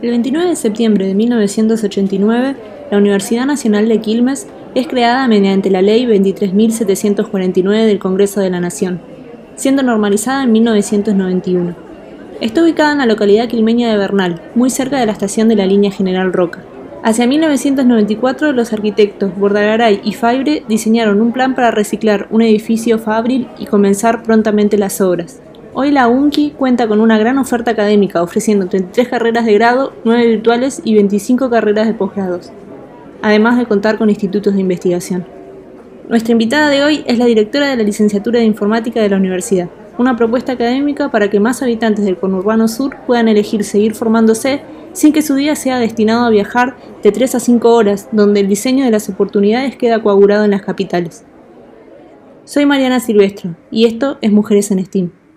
El 29 de septiembre de 1989, la Universidad Nacional de Quilmes es creada mediante la Ley 23.749 del Congreso de la Nación, siendo normalizada en 1991. Está ubicada en la localidad quilmeña de Bernal, muy cerca de la estación de la línea General Roca. Hacia 1994, los arquitectos Bordagaray y Fabre diseñaron un plan para reciclar un edificio fabril y comenzar prontamente las obras. Hoy la UNCI cuenta con una gran oferta académica, ofreciendo 33 carreras de grado, 9 virtuales y 25 carreras de posgrados, además de contar con institutos de investigación. Nuestra invitada de hoy es la directora de la licenciatura de informática de la universidad, una propuesta académica para que más habitantes del conurbano sur puedan elegir seguir formándose sin que su día sea destinado a viajar de 3 a 5 horas, donde el diseño de las oportunidades queda coagulado en las capitales. Soy Mariana Silvestro y esto es Mujeres en STEAM.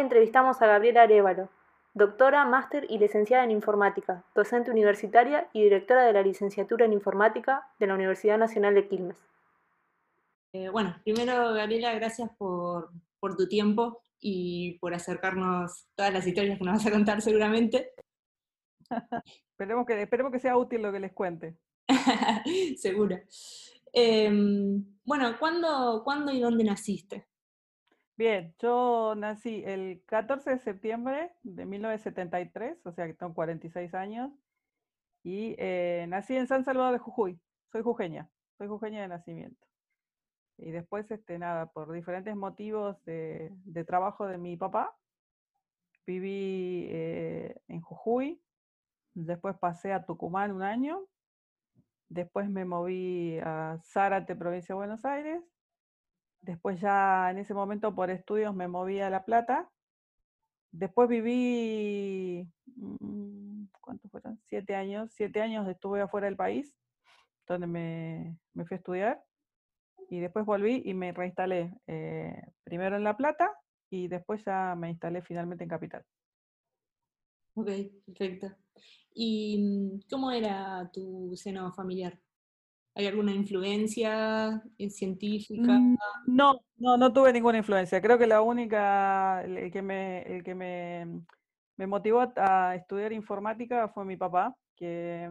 Entrevistamos a Gabriela Arevalo, doctora, máster y licenciada en informática, docente universitaria y directora de la licenciatura en informática de la Universidad Nacional de Quilmes. Eh, bueno, primero Gabriela, gracias por, tu tiempo y por acercarnos todas las historias que nos vas a contar seguramente. esperemos, que, esperemos que sea útil lo que les cuente. Seguro. Em, bueno, ¿cuándo, ¿cuándo y dónde naciste? Bien, yo nací el 14 de septiembre de 1973, o sea que tengo 46 años, y eh, nací en San Salvador de Jujuy. Soy jujeña, soy jujeña de nacimiento. Y después, este, nada, por diferentes motivos de, trabajo de mi papá, viví eh, en Jujuy, después pasé a Tucumán un año, después me moví a Zárate, provincia de Buenos Aires, Después ya en ese momento por estudios me moví a La Plata. Después viví, mm, ¿cuántos fueron? Siete años. Siete años estuve afuera del país, donde me, fui a estudiar. Y después volví y me reinstalé eh, primero en La Plata y después ya me instalé finalmente en Capital. Ok, perfecto. ¿Y mm, cómo era tu seno familiar? ¿Hay alguna influencia científica? Mm, no, no, no tuve ninguna influencia. Creo que la única, el que me, que me, me motivó a estudiar informática fue mi papá, que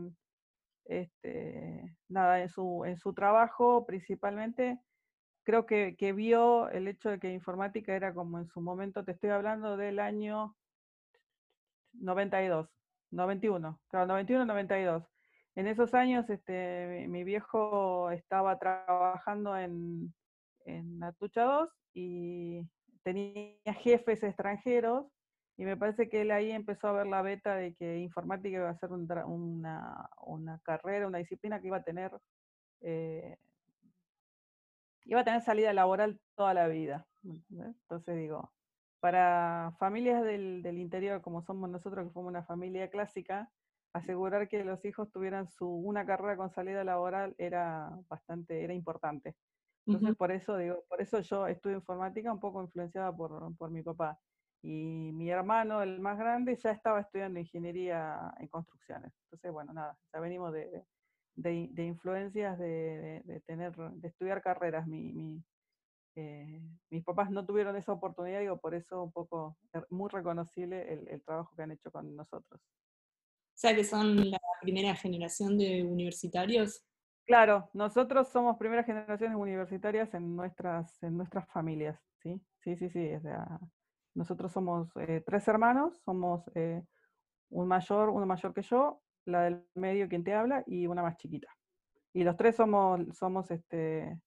este, nada, en su, en su trabajo principalmente, creo que, que, vio el hecho de que informática era como en su momento, te estoy hablando del año 92, 91, claro, 91, 92 en esos años este, mi viejo estaba trabajando en, en Atucha 2 y tenía jefes extranjeros y me parece que él ahí empezó a ver la beta de que informática iba a ser una, una, carrera, una disciplina que iba a tener eh, iba a tener salida laboral toda la vida. Entonces digo, para familias del, del, interior como somos nosotros, que somos una familia clásica, asegurar que los hijos tuvieran su, una carrera con salida laboral era bastante, era importante. Entonces, por eso digo, por eso yo estudio informática un poco influenciada por, por, mi papá. Y mi hermano, el más grande, ya estaba estudiando ingeniería en construcciones. Entonces, bueno, nada, ya venimos de, de, influencias de, de, tener, de estudiar carreras, mi, mi, eh, mis papás no tuvieron esa oportunidad, digo, por eso un poco er, muy reconocible el, el trabajo que han hecho con nosotros. Sea que son la primera generación de universitarios. Claro, nosotros somos primeras generaciones universitarias en nuestras, en nuestras familias, ¿sí? Sí, sí, sí. O sea, nosotros somos eh, tres hermanos, somos eh, un mayor, uno mayor que yo, la del medio quien te habla y una más chiquita. Y los tres somos, somos este,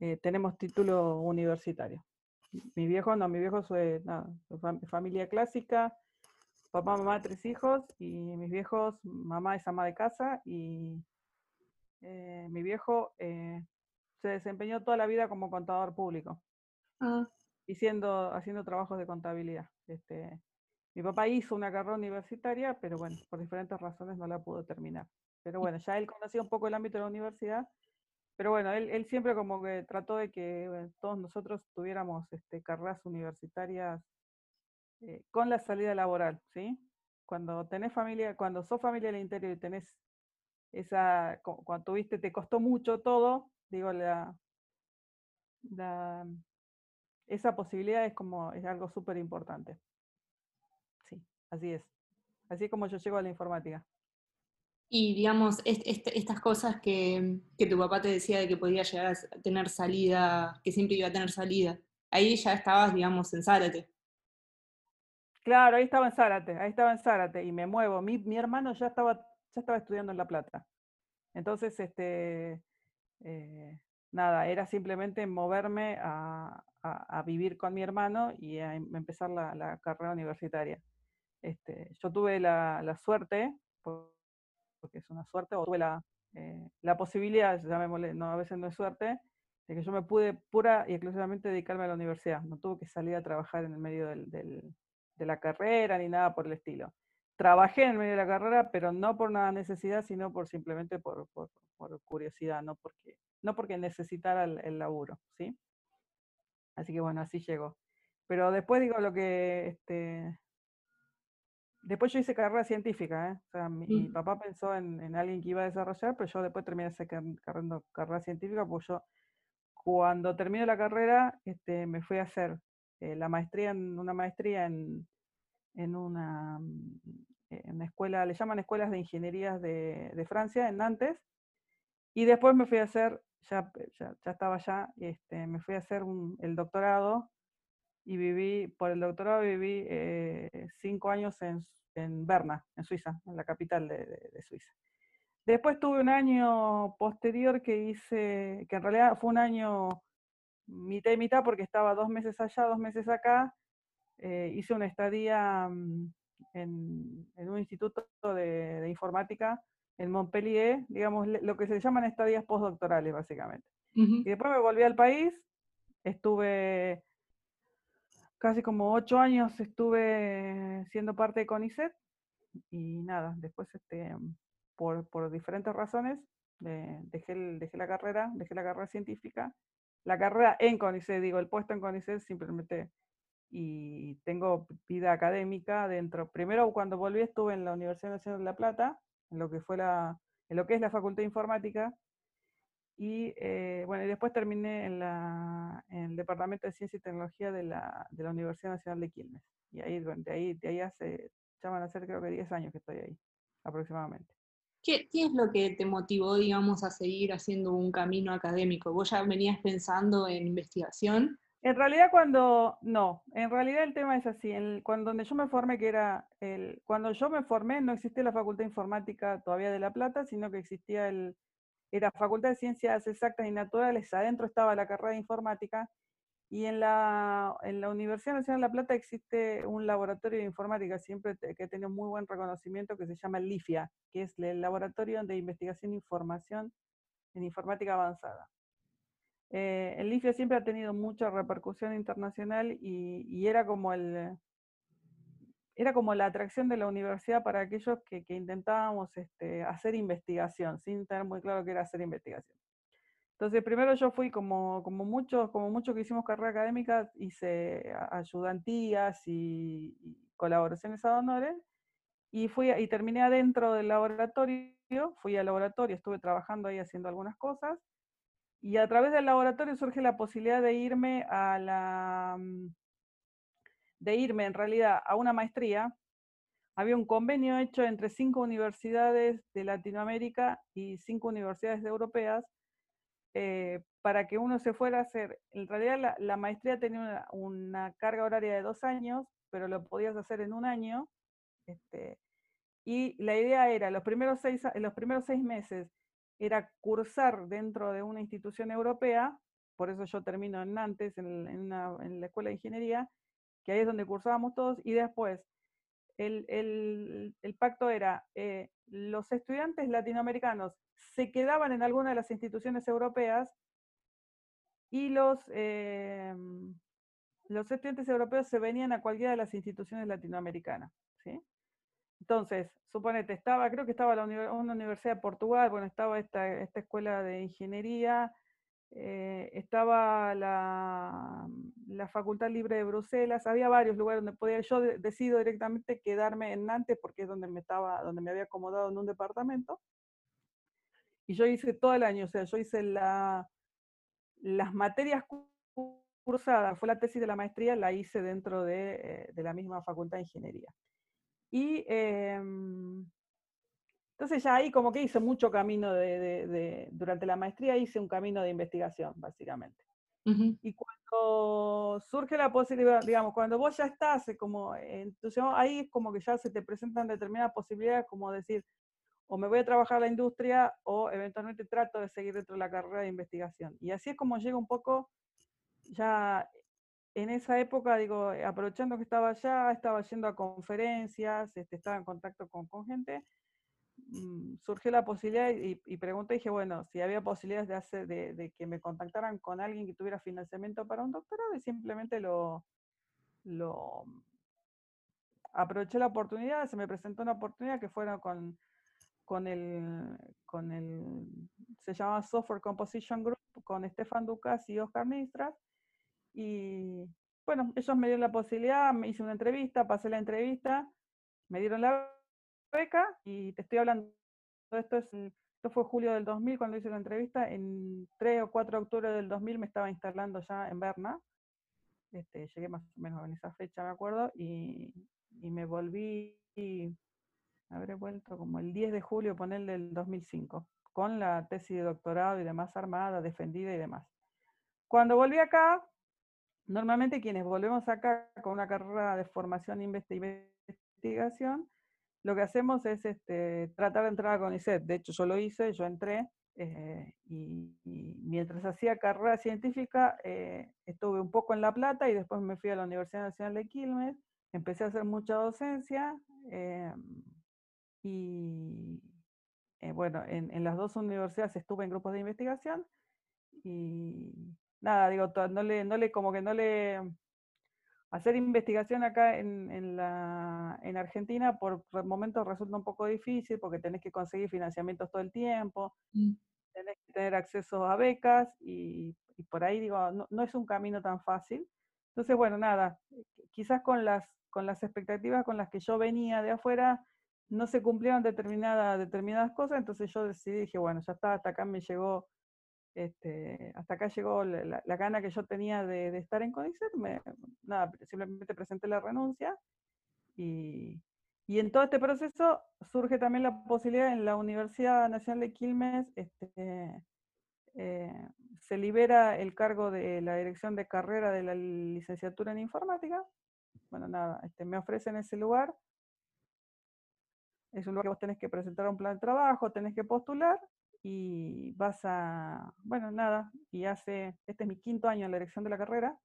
eh, tenemos título universitario. Mi viejo, no, mi viejo es familia clásica, papá, mamá, tres hijos, y mis viejos, mamá es ama de casa y eh, mi viejo eh, se desempeñó toda la vida como contador público. Ah. Y haciendo trabajos de contabilidad. Este, mi papá hizo una carrera universitaria, pero bueno, por diferentes razones no la pudo terminar. Pero bueno, ya él conocía un poco el ámbito de la universidad, pero bueno, él, siempre como que trató de que todos nosotros tuviéramos este, carreras universitarias eh, con la salida laboral, ¿sí? Cuando tenés familia, cuando sos familia del interior y tenés esa, cuando tuviste, te costó mucho todo, digo, la, esa posibilidad es como, es algo súper importante. Sí, así es. Así es como yo llego a la informática. Y digamos, estas cosas que, que, tu papá te decía de que podía llegar a tener salida, que siempre iba a tener salida, ahí ya estabas, digamos, en Zárate. Claro, ahí estaba en Zárate, ahí estaba en Zárate y me muevo. Mi, hermano ya estaba ya estaba estudiando en La Plata. Entonces, este, eh, nada, era simplemente moverme a, vivir con mi hermano y a em, empezar la, carrera universitaria. Este, yo tuve la, suerte, porque es una suerte, o tuve la, eh, la posibilidad, llamémosle, no, a veces no es suerte, de que yo me pude pura y exclusivamente dedicarme a la universidad. No tuve que salir a trabajar en el medio de la carrera ni nada por el estilo trabajé en medio de la carrera, pero no por nada necesidad, sino por simplemente por, curiosidad, no porque, no porque necesitara el, laburo, ¿sí? Así que bueno, así llegó. Pero después digo lo que, este, después yo hice carrera científica, ¿eh? O sea, mi, papá pensó en, alguien que iba a desarrollar, pero yo después terminé esa carrera, carrera científica, pues yo cuando terminé la carrera, este, me fui a hacer eh, la maestría, en, una maestría en, en una, mm, en escuela, le llaman escuelas de ingenierías de, Francia, en Nantes, y después me fui a hacer, ya, ya, estaba allá, este, me fui a hacer el doctorado y viví, por el doctorado viví eh, cinco años en, en, Berna, en Suiza, en la capital de, de, Suiza. Después tuve un año posterior que hice, que en realidad fue un año mitad y mitad porque estaba dos meses allá, dos meses acá, eh, hice una estadía mm, en, un instituto de, informática en Montpellier, digamos, lo que se llaman estadías postdoctorales, básicamente. Y después me volví al país, estuve casi como ocho años, estuve siendo parte de CONICET, y nada, después este, por, por diferentes razones dejé, dejé la carrera, dejé la carrera científica, la carrera en CONICET, digo, el puesto en CONICET simplemente y tengo vida académica dentro. Primero, cuando volví, estuve en la Universidad Nacional de La Plata, en lo que, fue la, en lo que es la Facultad de Informática, y eh, bueno, después terminé en, la, en, el Departamento de Ciencia y Tecnología de la, de la Universidad Nacional de Quilmes. Y ahí, de ahí, de ahí hace, ya van a ser creo que 10 años que estoy ahí, aproximadamente. ¿Qué, ¿Qué, es lo que te motivó, digamos, a seguir haciendo un camino académico? ¿Vos ya venías pensando en investigación? En realidad cuando, no, en realidad el tema es así, cuando donde yo me formé, que era, el, cuando yo me formé no existía la Facultad de Informática todavía de La Plata, sino que existía el, era Facultad de Ciencias Exactas y Naturales, adentro estaba la carrera de Informática, y en la, en la Universidad Nacional de La Plata existe un laboratorio de informática, siempre que ha tenido muy buen reconocimiento, que se llama LIFIA, que es el Laboratorio de Investigación e Información en Informática Avanzada. Eh, el IFIA siempre ha tenido mucha repercusión internacional y, era como el era como la atracción de la universidad para aquellos que, intentábamos este, hacer investigación, sin tener muy claro qué era hacer investigación. Entonces, primero yo fui como, como muchos, como muchos que hicimos carrera académica, hice ayudantías y, colaboraciones a honores, y fui y terminé adentro del laboratorio, fui al laboratorio, estuve trabajando ahí haciendo algunas cosas, Y a través del laboratorio surge la posibilidad de irme a la, mm, de irme en realidad a una maestría. Había un convenio hecho entre cinco universidades de Latinoamérica y cinco universidades europeas eh, para que uno se fuera a hacer. En realidad la, maestría tenía una, carga horaria de dos años, pero lo podías hacer en un año. Este, y la idea era, los primeros seis, los primeros seis meses, era cursar dentro de una institución europea, por eso yo termino en Nantes, en, la Escuela de Ingeniería, que ahí es donde cursábamos todos, y después el, pacto era, eh, los estudiantes latinoamericanos se quedaban en alguna de las instituciones europeas y los, em, los estudiantes europeos se venían a cualquiera de las instituciones latinoamericanas. ¿sí? Entonces, suponete, estaba, creo que estaba la una universidad de Portugal, bueno, estaba esta, esta escuela de ingeniería, eh, estaba la, la, Facultad Libre de Bruselas, había varios lugares donde podía, yo decido directamente quedarme en Nantes porque es donde me estaba, donde me había acomodado en un departamento. Y yo hice todo el año, o sea, yo hice la, las materias cursadas, fue la tesis de la maestría, la hice dentro de, eh, de la misma Facultad de Ingeniería. Y em, entonces ya ahí como que hice mucho camino de, durante la maestría hice un camino de investigación, básicamente. Y cuando surge la posibilidad, digamos, cuando vos ya estás eh, como entusiasmado, ahí es como que ya se te presentan determinadas posibilidades, como decir, o me voy a trabajar a la industria o eventualmente trato de seguir dentro de la carrera de investigación. Y así es como llega un poco ya en esa época, digo, eh, aprovechando que estaba allá, estaba yendo a conferencias, este, estaba en contacto con, gente, mm, surgió la posibilidad y, pregunté, dije, bueno, si había posibilidades de, hacer, de, que me contactaran con alguien que tuviera financiamiento para un doctorado y simplemente lo, lo aproveché la oportunidad, se me presentó una oportunidad que fuera con, con el, con el, se llamaba Software Composition Group, con Stefan Ducas y Oscar Mistras, y bueno, ellos me dieron la posibilidad, me hice una entrevista, pasé la entrevista, me dieron la beca y te estoy hablando, esto, es, esto fue julio del 2000 cuando hice la entrevista, en 3 o 4 de octubre del 2000 me estaba instalando ya en Berna, este, llegué más o menos en esa fecha, me acuerdo, y, y me volví, habré vuelto como el 10 de julio, ponerle del 2005, con la tesis de doctorado y demás armada, defendida y demás. Cuando volví acá, Normalmente quienes volvemos acá con una carrera de formación e investigación, lo que hacemos es este, tratar de entrar a CONICET. De hecho, yo lo hice, yo entré, eh, y, mientras hacía carrera científica, eh, estuve un poco en La Plata y después me fui a la Universidad Nacional de Quilmes, empecé a hacer mucha docencia, eh, y bueno, en, en, las dos universidades estuve en grupos de investigación, y nada, digo, no le, no le, como que no le, hacer investigación acá en, en, la, en Argentina por momentos resulta un poco difícil porque tenés que conseguir financiamientos todo el tiempo, mm. tenés que tener acceso a becas y, y por ahí digo, no, no, es un camino tan fácil. Entonces, bueno, nada, quizás con las, con las expectativas con las que yo venía de afuera no se cumplieron determinadas, determinadas cosas, entonces yo decidí, dije, bueno, ya está, hasta acá me llegó este, hasta acá llegó la, gana que yo tenía de, estar en CONICET, nada, simplemente presenté la renuncia y, y, en todo este proceso surge también la posibilidad en la Universidad Nacional de Quilmes, este, eh, se libera el cargo de la dirección de carrera de la licenciatura en informática. Bueno, nada, este, me ofrecen ese lugar. Es un lugar que vos tenés que presentar un plan de trabajo, tenés que postular y vas a, bueno, nada, y hace, este es mi quinto año en la dirección de la carrera.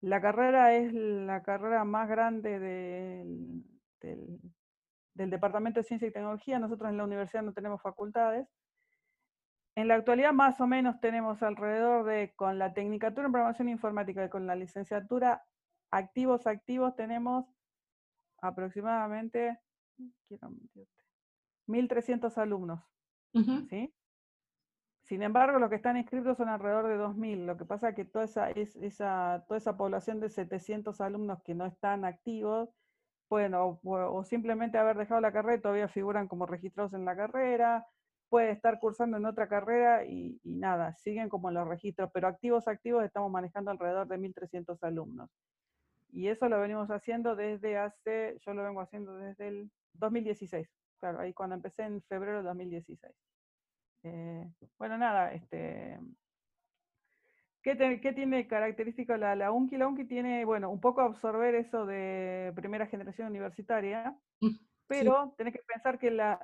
La carrera es la carrera más grande del, del, Departamento de Ciencia y Tecnología. Nosotros en la universidad no tenemos facultades. En la actualidad más o menos tenemos alrededor de, con la Tecnicatura en Programación Informática y con la licenciatura activos, activos, tenemos aproximadamente, 1.300 alumnos. ¿sí? Sin embargo, los que están inscritos son alrededor de 2.000. Lo que pasa es que toda esa, esa, toda esa población de 700 alumnos que no están activos, bueno, o, simplemente haber dejado la carrera y todavía figuran como registrados en la carrera, puede estar cursando en otra carrera y, nada, siguen como en los registros, pero activos, activos estamos manejando alrededor de 1.300 alumnos. Y eso lo venimos haciendo desde hace, yo lo vengo haciendo desde el 2016, claro, ahí cuando empecé en febrero de 2016. Eh, bueno, nada, este, ¿qué, tiene característico la, la UNCI? La UNCI tiene, bueno, un poco absorber eso de primera generación universitaria, mm, pero tenés que pensar que las,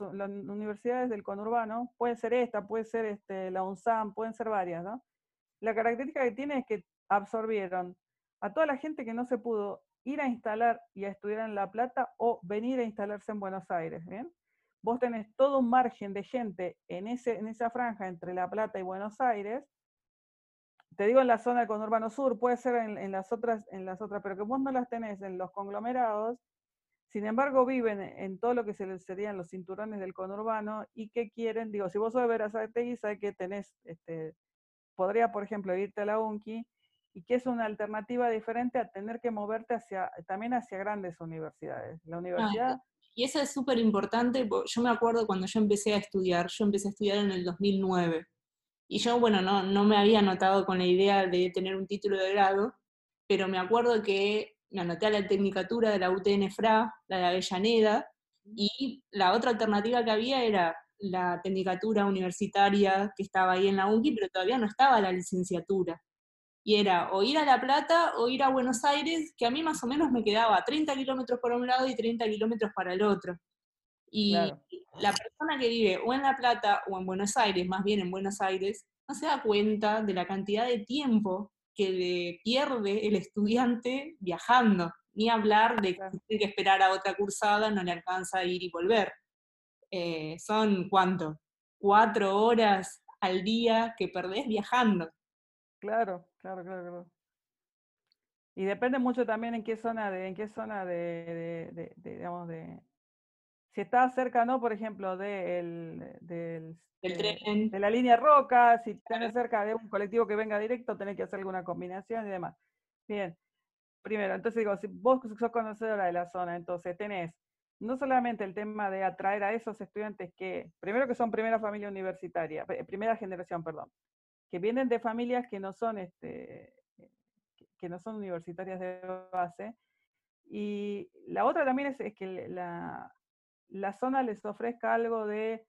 universidades del conurbano, puede ser esta, puede ser este, la UNSAM, pueden ser varias, ¿no? La característica que tiene es que absorbieron a toda la gente que no se pudo ir a instalar y a estudiar en La Plata o venir a instalarse en Buenos Aires, ¿bien? Vos tenés todo un margen de gente en, ese, en esa franja entre La Plata y Buenos Aires, te digo en la zona del conurbano sur, puede ser en, las otras, en las otras, pero que vos no las tenés en los conglomerados, sin embargo viven en todo lo que se les serían los cinturones del conurbano y que quieren, digo, si vos sos de Verazategui, sabes que tenés, este, podría, por ejemplo, irte a la UNCI, y que es una alternativa diferente a tener que moverte hacia, también hacia grandes universidades. La universidad... y eso es súper importante, yo me acuerdo cuando yo empecé a estudiar, yo empecé a estudiar en el 2009, y yo, bueno, no, no me había anotado con la idea de tener un título de grado, pero me acuerdo que me anoté a la tecnicatura de la UTN-FRA, la de Avellaneda, y la otra alternativa que había era la tecnicatura universitaria que estaba ahí en la UNCI, pero todavía no estaba la licenciatura. Y era o ir a La Plata o ir a Buenos Aires, que a mí más o menos me quedaba 30 kilómetros por un lado y 30 kilómetros para el otro. Y la persona que vive o en La Plata o en Buenos Aires, más bien en Buenos Aires, no se da cuenta de la cantidad de tiempo que pierde el estudiante viajando, ni hablar de que tiene que esperar a otra cursada, no le alcanza a ir y volver. Eh, son cuánto? Cuatro horas al día que perdés viajando. Claro, claro, claro, claro. Y depende mucho también en qué zona de, en qué zona de digamos, de, si está cerca, ¿no? Por ejemplo, de, del, de, la línea Roca, si estás cerca de un colectivo que venga directo, tenés que hacer alguna combinación y demás. Bien, primero, entonces digo, si vos sos conocedora de la zona, entonces tenés no solamente el tema de atraer a esos estudiantes que, primero que son primera familia universitaria, primera generación, perdón, que vienen de familias que no son, este, que no son universitarias de base, y la otra también es que la, la zona les ofrezca algo de,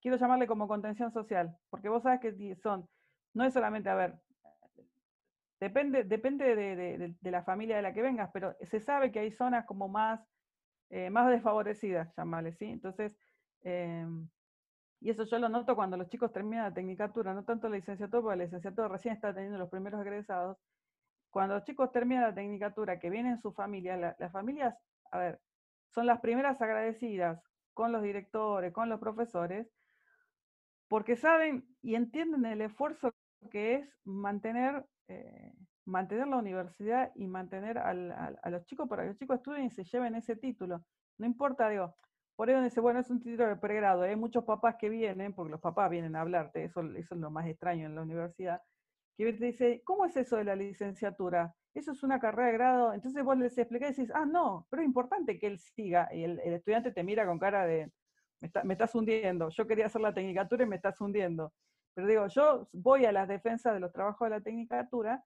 quiero llamarle como contención social, porque vos sabes que son, no es solamente, a ver, depende, depende de, la familia de la que vengas, pero se sabe que hay zonas como más, eh, más desfavorecidas, llamarle, ¿sí? Entonces, em, y eso yo lo noto cuando los chicos terminan la tecnicatura, no tanto la licenciatura, porque la licenciatura recién está teniendo los primeros egresados. Cuando los chicos terminan la tecnicatura, que vienen su familia, las familias, a ver, son las primeras agradecidas con los directores, con los profesores, porque saben y entienden el esfuerzo que es mantener, eh, mantener la universidad y mantener a los chicos para que los chicos estudien y se lleven ese título. No importa, digo, por donde dice, bueno, es un título de pregrado, hay muchos papás que vienen, porque los papás vienen a hablarte, eso, eso es lo más extraño en la universidad, que te dice, ¿cómo es eso de la licenciatura? Eso es una carrera de grado. Entonces vos les explicás y decís, ah, no, pero es importante que él siga. Y el, estudiante te mira con cara de, me, estás hundiendo. Yo quería hacer la tecnicatura y me estás hundiendo. Pero digo, yo voy a las defensas de los trabajos de la tecnicatura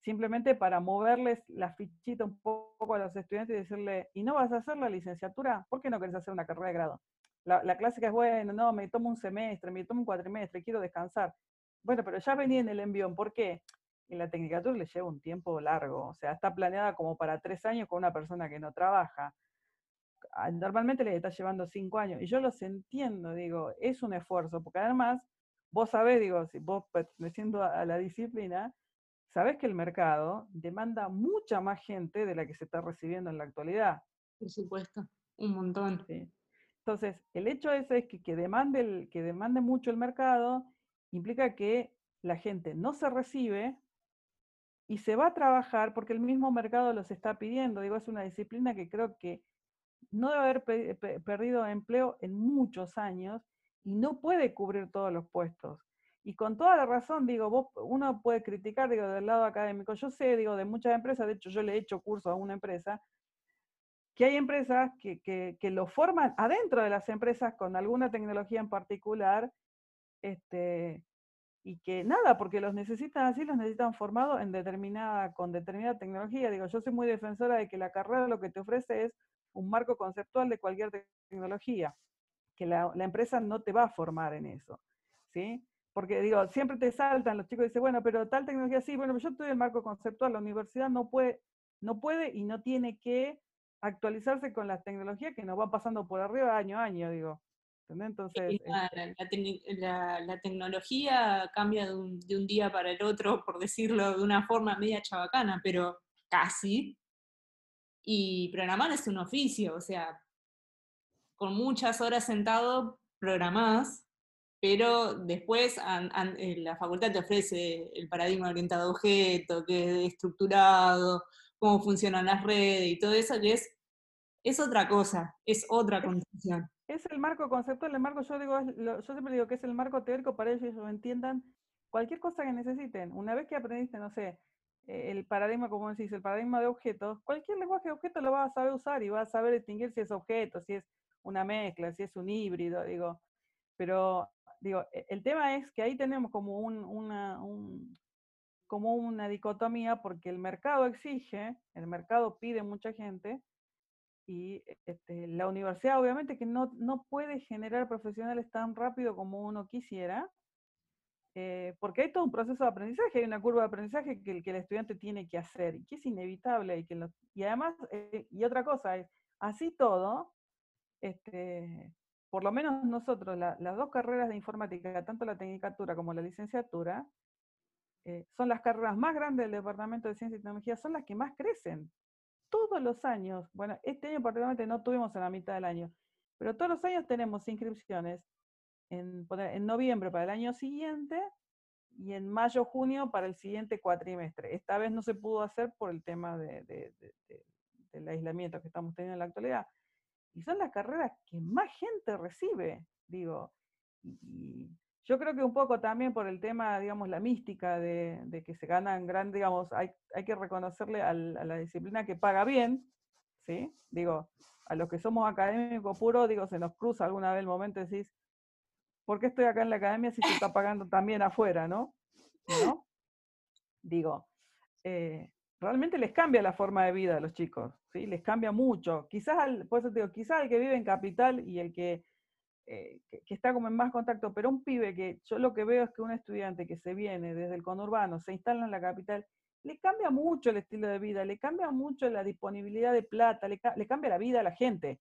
simplemente para moverles la fichita un poco a los estudiantes y decirle, ¿y no vas a hacer la licenciatura? ¿Por qué no querés hacer una carrera de grado? La, la clásica es, bueno, no, me tomo un semestre, me tomo un cuatrimestre, quiero descansar. Bueno, pero ya venía en el envión, ¿por qué? En la Tecnicatura le lleva un tiempo largo, o sea, está planeada como para tres años con una persona que no trabaja. Ah, normalmente le está llevando cinco años, y yo los entiendo, digo, es un esfuerzo, porque además, vos sabés, digo, si vos perteneciendo a la disciplina, sabés que el mercado demanda mucha más gente de la que se está recibiendo en la actualidad. Por supuesto, un montón. Entonces, el hecho ese es que, que, demande el, que demande mucho el mercado implica que la gente no se recibe y se va a trabajar porque el mismo mercado los está pidiendo. Digo, es una disciplina que creo que no debe haber perdido empleo en muchos años y no puede cubrir todos los puestos. Y con toda la razón, digo, vos, uno puede criticar, digo, del lado académico. Yo sé, digo, de muchas empresas, de hecho yo le he hecho curso a una empresa, que hay empresas que, que, lo forman adentro de las empresas con alguna tecnología en particular, este, y que nada, porque los necesitan así, los necesitan formados en determinada, con determinada tecnología. Digo, yo soy muy defensora de que la carrera lo que te ofrece es un marco conceptual de cualquier tecnología, que la, la empresa no te va a formar en eso, ¿sí? Porque digo, siempre te saltan los chicos y dicen, bueno, pero tal tecnología sí, bueno, pero yo estoy el marco conceptual, la universidad no puede, no puede y no tiene que actualizarse con las tecnologías que nos van pasando por arriba año a año, digo. Entonces, este la, tecnología cambia de un, de un, día para el otro, por decirlo de una forma media chabacana, pero casi. Y programar es un oficio, o sea, con muchas horas sentado programás, pero después eh, la facultad te ofrece el paradigma orientado a objeto, que es estructurado, cómo funcionan las redes y todo eso, que es, es otra cosa, es otra condición. Es el marco conceptual, el marco, yo digo, yo siempre digo que es el marco teórico para ellos ellos entiendan cualquier cosa que necesiten. Una vez que aprendiste, no sé, eh, el paradigma, como decís, el paradigma de objetos, cualquier lenguaje de objetos lo vas a saber usar y vas a saber distinguir si es objeto, si es una mezcla, si es un híbrido, digo. Pero, digo, e, el tema es que ahí tenemos como un, una, como una dicotomía porque el mercado exige, el mercado pide mucha gente, y este, la universidad obviamente que no, no, puede generar profesionales tan rápido como uno quisiera, eh, porque hay todo un proceso de aprendizaje, hay una curva de aprendizaje que el, que el estudiante tiene que hacer y que es inevitable. Y, que y además, eh, y otra cosa es, así todo, este, por lo menos nosotros, las dos carreras de informática, tanto la tecnicatura como la licenciatura, eh, son las carreras más grandes del Departamento de Ciencia y Tecnología, son las que más crecen todos los años, bueno, este año particularmente no tuvimos en la mitad del año, pero todos los años tenemos inscripciones en, noviembre para el año siguiente y en mayo, junio para el siguiente cuatrimestre. Esta vez no se pudo hacer por el tema de, del aislamiento que estamos teniendo en la actualidad. Y son las carreras que más gente recibe, digo. Y, yo creo que un poco también por el tema, digamos, la mística de, que se ganan gran, digamos, hay, hay que reconocerle a la disciplina que paga bien, ¿sí? Digo, a los que somos académicos puros, digo, se nos cruza alguna vez el momento y decís, ¿por qué estoy acá en la academia si se está pagando también afuera, no? ¿No? Digo, eh, realmente les cambia la forma de vida a los chicos, ¿sí? Les cambia mucho. Quizás, al, por eso digo, quizás el que vive en capital y el que eh, que, está como en más contacto, pero un pibe que yo lo que veo es que un estudiante que se viene desde el conurbano, se instala en la capital, le cambia mucho el estilo de vida, le cambia mucho la disponibilidad de plata, le, cambia la vida a la gente.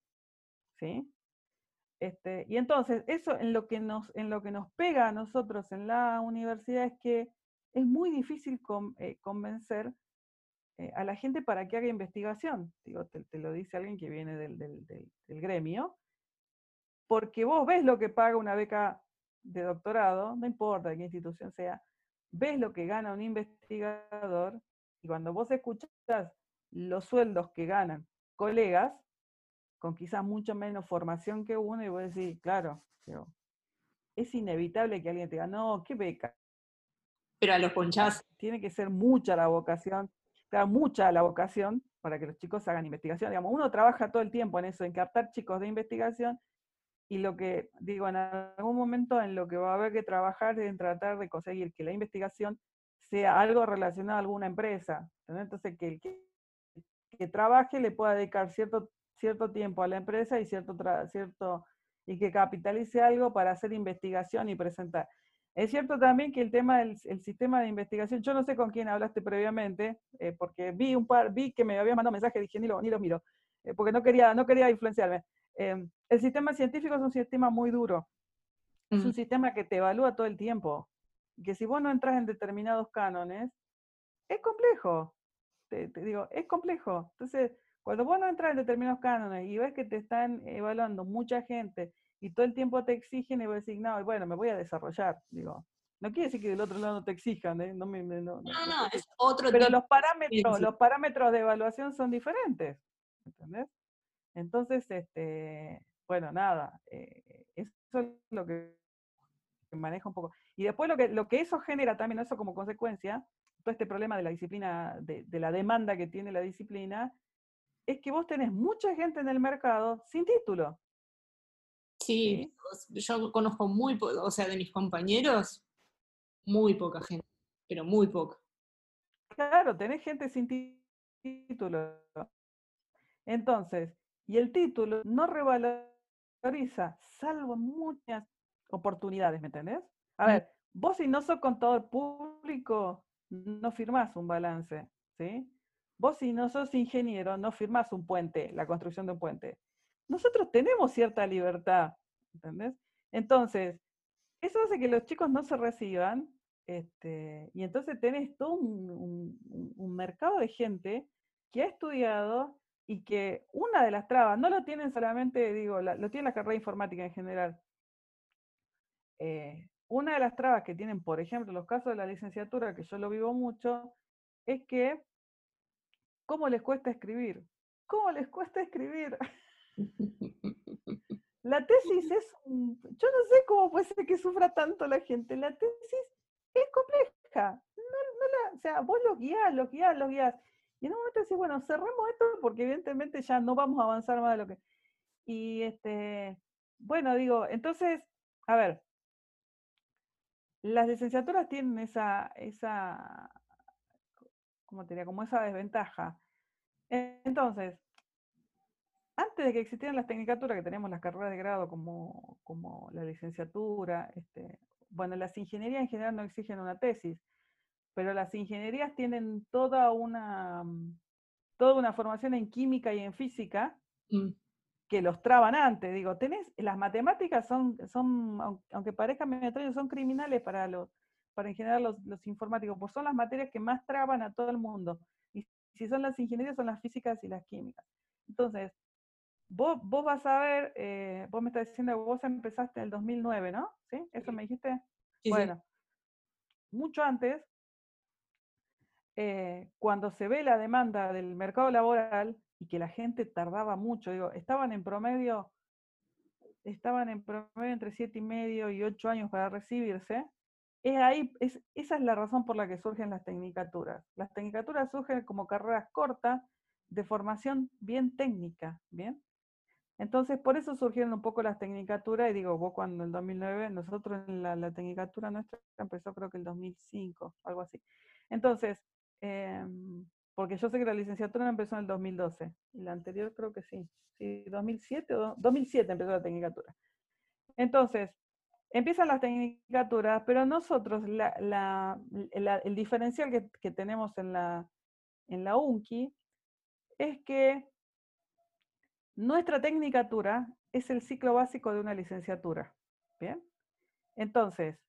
¿sí? Este, y entonces, eso en lo, que nos, en lo que nos pega a nosotros en la universidad es que es muy difícil eh, convencer eh, a la gente para que haga investigación. Digo, te, lo dice alguien que viene del, del, del gremio, porque vos ves lo que paga una beca de doctorado, no importa de qué institución sea, ves lo que gana un investigador y cuando vos escuchás los sueldos que ganan colegas, con quizás mucho menos formación que uno, y vos decís, claro, es inevitable que alguien te diga, no, qué beca. Pero a los ponchás. Tiene que ser mucha la vocación, claro, mucha la vocación para que los chicos hagan investigación. Digamos, uno trabaja todo el tiempo en eso, en captar chicos de investigación, y lo que digo, en algún momento en lo que va a haber que trabajar es en tratar de conseguir que la investigación sea algo relacionado a alguna empresa. Entonces, que el que, que, trabaje le pueda dedicar cierto, cierto tiempo a la empresa y, cierto, cierto, y que capitalice algo para hacer investigación y presentar. Es cierto también que el tema del el sistema de investigación, yo no sé con quién hablaste previamente, eh, porque vi un par, vi que me había mandado mensajes, dije, ni lo, ni lo miro, eh, porque no quería, no quería influenciarme. Em, el sistema científico es un sistema muy duro. Es un sistema que te evalúa todo el tiempo. Que si vos no entras en determinados cánones, es complejo. Te, digo, es complejo. Entonces, cuando vos no entras en determinados cánones y ves que te están evaluando mucha gente y todo el tiempo te exigen y vos decís, no, bueno, me voy a desarrollar. Digo, no quiere decir que del otro lado no te exijan, ¿eh? No, no, no, no, es otro Pero los parámetros, los parámetros de evaluación son diferentes. ¿Entendés? Entonces, este, bueno, nada, eh, eso es lo que maneja un poco. Y después lo que, lo que eso genera también, eso como consecuencia, todo este problema de la disciplina, de, la demanda que tiene la disciplina, es que vos tenés mucha gente en el mercado sin título. Sí, yo conozco muy, o sea, de mis compañeros, muy poca gente, pero muy poca. Claro, tenés gente sin título. Entonces, y el título no revaloriza, salvo muchas oportunidades, ¿me entendés? A mm. ver, vos si no sos contador público, no firmás un balance, ¿sí? Vos si no sos ingeniero, no firmás un puente, la construcción de un puente. Nosotros tenemos cierta libertad, ¿entendés? Entonces, eso hace que los chicos no se reciban, este, y entonces tenés todo un, mercado de gente que ha estudiado y que una de las trabas, no lo tienen solamente, digo, lo tiene la carrera informática en general. Eh, una de las trabas que tienen, por ejemplo, los casos de la licenciatura, que yo lo vivo mucho, es que ¿Cómo les cuesta escribir? ¿Cómo les cuesta escribir? La tesis es, yo no sé cómo puede ser que sufra tanto la gente. La tesis es compleja. No, o sea, vos los guías, los guías, los guías. Y en un momento decís, bueno, cerremos esto porque evidentemente ya no vamos a avanzar más de lo que. Y este, bueno, digo, entonces, a ver, las licenciaturas tienen esa, esa como te como esa desventaja. Entonces, antes de que existieran las tecnicaturas, que tenemos las carreras de grado como, como la licenciatura, este, bueno, las ingenierías en general no exigen una tesis, pero las ingenierías tienen toda una, toda una formación en química y en física mm. que los traban antes. Digo, tenés, las matemáticas son, son aunque parezcan medio son criminales para los, para en general los, los, informáticos, pues son las materias que más traban a todo el mundo. Y si son las ingenierías, son las físicas y las químicas. Entonces, vos, vos vas a ver, eh, vos me estás diciendo que vos empezaste en el 2009, ¿no? ¿Sí? ¿Eso me dijiste? bueno, mucho antes, eh, cuando se ve la demanda del mercado laboral y que la gente tardaba mucho, digo, estaban en promedio, estaban en promedio entre siete y medio y ocho años para recibirse, es ahí, es, esa es la razón por la que surgen las tecnicaturas. Las tecnicaturas surgen como carreras cortas de formación bien técnica, ¿bien? Entonces, por eso surgieron un poco las tecnicaturas, y digo, vos cuando en el 2009, nosotros la, la tecnicatura nuestra empezó creo que el 2005, algo así. Entonces, em, porque yo sé que la licenciatura empezó en el 2012, y la anterior creo que sí, sí, 2007 o 2007 empezó la tecnicatura. Entonces, empiezan las tecnicaturas, pero nosotros, el diferencial que, tenemos en la, en la UNCI es que nuestra tecnicatura es el ciclo básico de una licenciatura. ¿Bien? Entonces,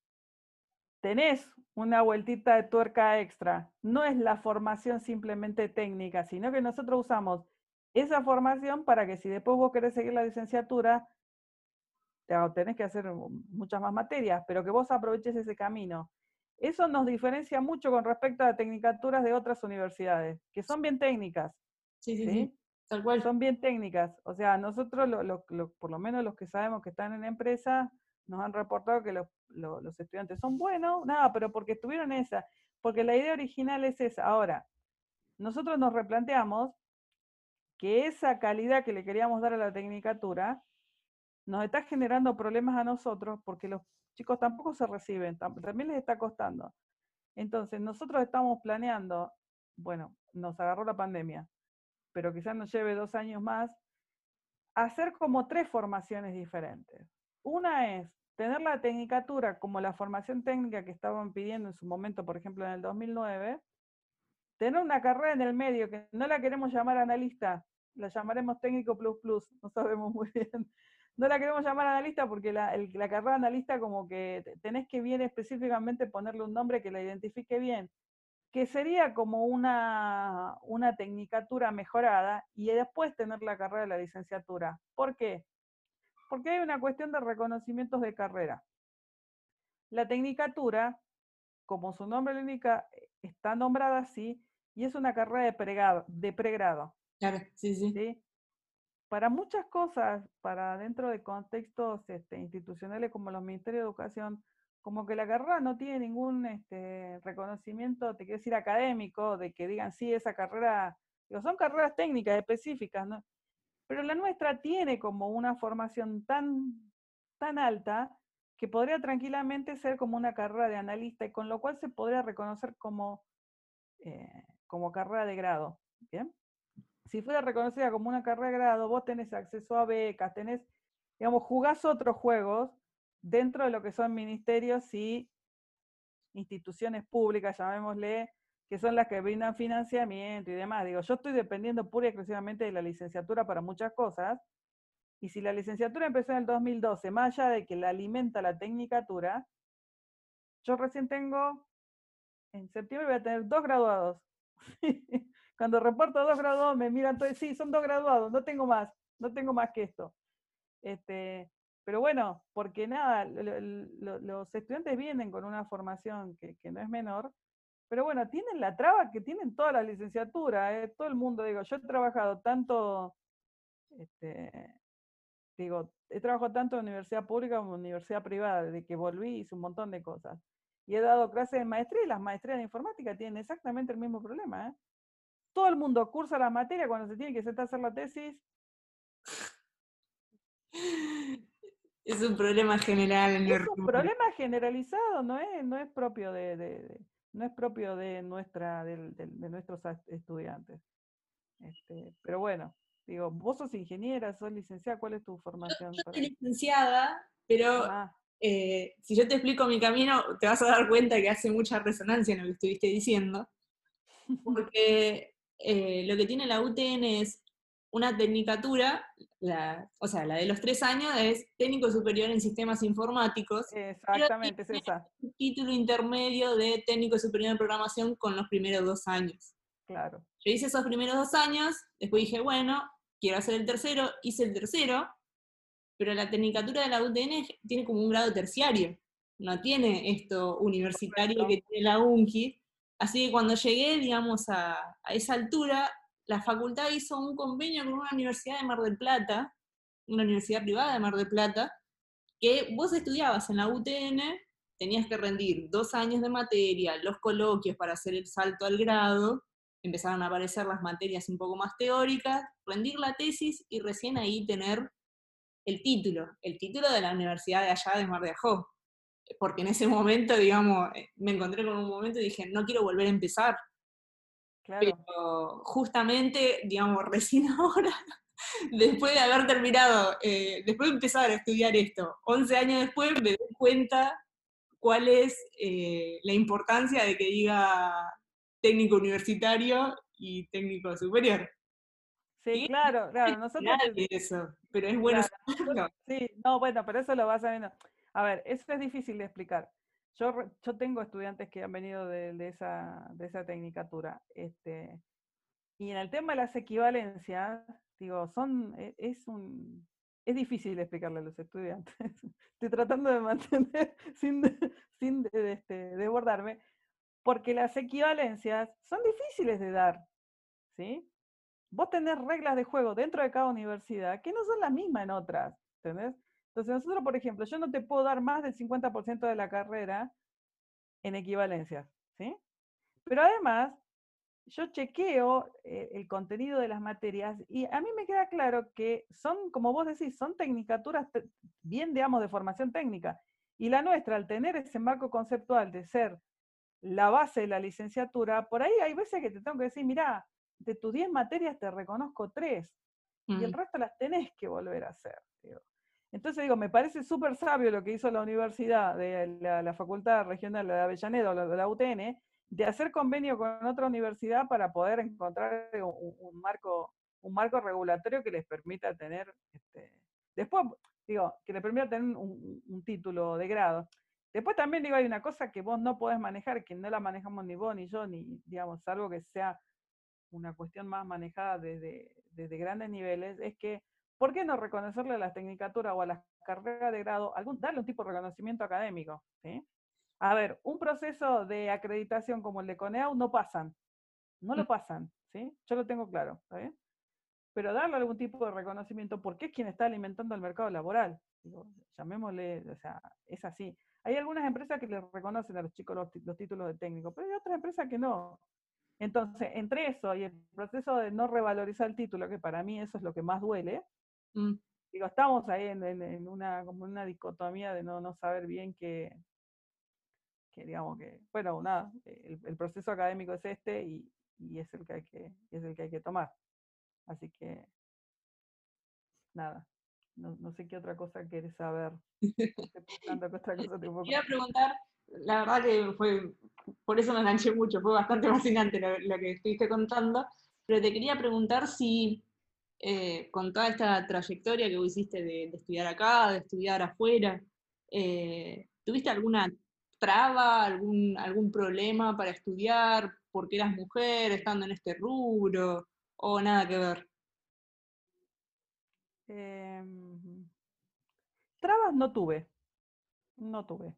tenés una vueltita de tuerca extra. No es la formación simplemente técnica, sino que nosotros usamos esa formación para que si después vos querés seguir la licenciatura, tenés que hacer muchas más materias, pero que vos aproveches ese camino. Eso nos diferencia mucho con respecto a tecnicaturas de otras universidades, que son bien técnicas. Sí, sí, sí. Son bien técnicas. O sea, nosotros, por lo menos los que sabemos que están en empresa, nos han reportado que los, estudiantes son buenos, nada, pero porque estuvieron esa. Porque la idea original es esa. Ahora, nosotros nos replanteamos que esa calidad que le queríamos dar a la tecnicatura nos está generando problemas a nosotros porque los chicos tampoco se reciben, también les está costando. Entonces, nosotros estamos planeando, bueno, nos agarró la pandemia, pero quizás nos lleve dos años más, hacer como tres formaciones diferentes. Una es tener la tecnicatura como la formación técnica que estaban pidiendo en su momento, por ejemplo, en el 2009, tener una carrera en el medio que no la queremos llamar analista, la llamaremos técnico plus plus, no sabemos muy bien, no la queremos llamar analista porque la, carrera analista como que tenés que bien específicamente ponerle un nombre que la identifique bien, que sería como una, una tecnicatura mejorada y después tener la carrera de la licenciatura. ¿Por qué? Porque hay una cuestión de reconocimientos de carrera. La tecnicatura, como su nombre lo indica, está nombrada así y es una carrera de pregrado. De pregrado claro, sí, sí. ¿sí? para muchas cosas, para dentro de contextos este, institucionales como los ministerios de educación, como que la carrera no tiene ningún este, reconocimiento, te quiero decir, académico, de que digan, sí, esa carrera son carreras técnicas específicas, ¿no? Pero la nuestra tiene como una formación tan, tan alta que podría tranquilamente ser como una carrera de analista y con lo cual se podría reconocer como, eh, como carrera de grado. ¿bien? Si fuera reconocida como una carrera de grado, vos tenés acceso a becas, tenés, digamos, jugás otros juegos dentro de lo que son ministerios y instituciones públicas, llamémosle, que son las que brindan financiamiento y demás. Digo, yo estoy dependiendo pura y exclusivamente de la licenciatura para muchas cosas, y si la licenciatura empezó en el 2012, más allá de que la alimenta la tecnicatura, yo recién tengo, en septiembre voy a tener dos graduados. Cuando reporto dos graduados me miran todos, sí, son dos graduados, no tengo más, no tengo más que esto. Este, pero bueno, porque nada, los estudiantes vienen con una formación que, no es menor, pero bueno, tienen la traba que tienen toda la licenciatura, ¿eh? todo el mundo, digo, yo he trabajado tanto este, digo, he trabajado tanto en universidad pública como en universidad privada, desde que volví hice un montón de cosas. Y he dado clases de maestría y las maestrías de informática tienen exactamente el mismo problema. ¿eh? Todo el mundo cursa la materia cuando se tiene que sentar a hacer la tesis. Es un problema general. En es un problema generalizado, no es, no es propio de, no es propio de nuestra, de, nuestros estudiantes. Este, pero bueno, Digo, vos sos ingeniera, sos licenciada, ¿cuál es tu formación? Yo, soy licenciada, pero ah. eh, si yo te explico mi camino, te vas a dar cuenta que hace mucha resonancia en lo que estuviste diciendo, porque eh, lo que tiene la UTN es una tecnicatura, o sea, la de los tres años es técnico superior en sistemas informáticos. Exactamente, es esa. Título intermedio de técnico superior en programación con los primeros dos años. Claro. Yo hice esos primeros dos años, después dije, bueno, quiero hacer el tercero, hice el tercero, pero la tecnicatura de la UTN tiene como un grado terciario, no tiene esto universitario que tiene la UNCI. Así que cuando llegué, digamos, a, a esa altura, la facultad hizo un convenio con una universidad de Mar del Plata, una universidad privada de Mar del Plata, que vos estudiabas en la UTN, tenías que rendir dos años de materia, los coloquios para hacer el salto al grado, empezaron a aparecer las materias un poco más teóricas, rendir la tesis y recién ahí tener el título, el título de la universidad de allá de Mar de Ajó. Porque en ese momento, digamos, eh, me encontré con un momento y dije, no quiero volver a empezar. Pero justamente, digamos, recién ahora, después de haber terminado, eh, después de empezar a estudiar esto, 11 años después, me doy cuenta cuál es eh, la importancia de que diga técnico universitario y técnico superior. Sí, claro, claro. Nosotros. eso, pero es bueno Sí, no, bueno, pero eso lo vas sabiendo. A ver, eso es difícil de explicar. Yo, yo tengo estudiantes que han venido de, esa, de esa tecnicatura. Este, y en el tema de las equivalencias, digo, son, e, es un, es difícil explicarle a los estudiantes. Estoy tratando de mantener sin, sin este, desbordarme, porque las equivalencias son difíciles de dar, ¿sí? Vos tenés reglas de juego dentro de cada universidad que no son las mismas en otras, ¿entendés? Entonces nosotros, por ejemplo, yo no te puedo dar más del 50% de la carrera en equivalencias, ¿sí? Pero además, yo chequeo eh, el contenido de las materias y a mí me queda claro que son, como vos decís, son tecnicaturas bien, digamos, de formación técnica. Y la nuestra, al tener ese marco conceptual de ser la base de la licenciatura, por ahí hay veces que te tengo que decir, mira, de tus 10 materias te reconozco 3 y el mm. resto las tenés que volver a hacer. Entonces digo, me parece súper sabio lo que hizo la universidad, de la, Facultad Regional de Avellaneda o la, UTN, de hacer convenio con otra universidad para poder encontrar un, marco, un marco regulatorio que les permita tener, este, después, digo, que les permita tener un, título de grado. Después también digo, hay una cosa que vos no podés manejar, que no la manejamos ni vos ni yo, ni, digamos, algo que sea una cuestión más manejada desde grandes niveles, es que, ¿por qué no reconocerle a las tecnicaturas o a las carreras de grado, algún, darle un tipo de reconocimiento académico? ¿sí? A ver, un proceso de acreditación como el de CONEAU no pasan, no lo mm. pasan, ¿sí? Yo lo tengo claro, ¿está Pero darle algún tipo de reconocimiento porque es quien está alimentando el mercado laboral. Digo, llamémosle, o sea, es así. Hay algunas empresas que les reconocen a los chicos los, títulos de técnico, pero hay otras empresas que no. Entonces, entre eso y el proceso de no revalorizar el título, que para mí eso es lo que más duele, mm. digo, estamos ahí en, una, como una dicotomía de no, no saber bien qué, que digamos que, bueno, nada, el, proceso académico es este y, es, el que hay que, es el que hay que tomar. Así que, nada, no, sé qué otra cosa quieres saber. Quería preguntar, la verdad que fue, por eso me enganché mucho, fue bastante fascinante lo, que estuviste contando, pero te quería preguntar si eh, con toda esta trayectoria que hiciste de, estudiar acá, de estudiar afuera, eh, ¿tuviste alguna traba, algún, problema para estudiar porque eras mujer, estando en este rubro, o nada que ver? Em, trabas no tuve, no tuve.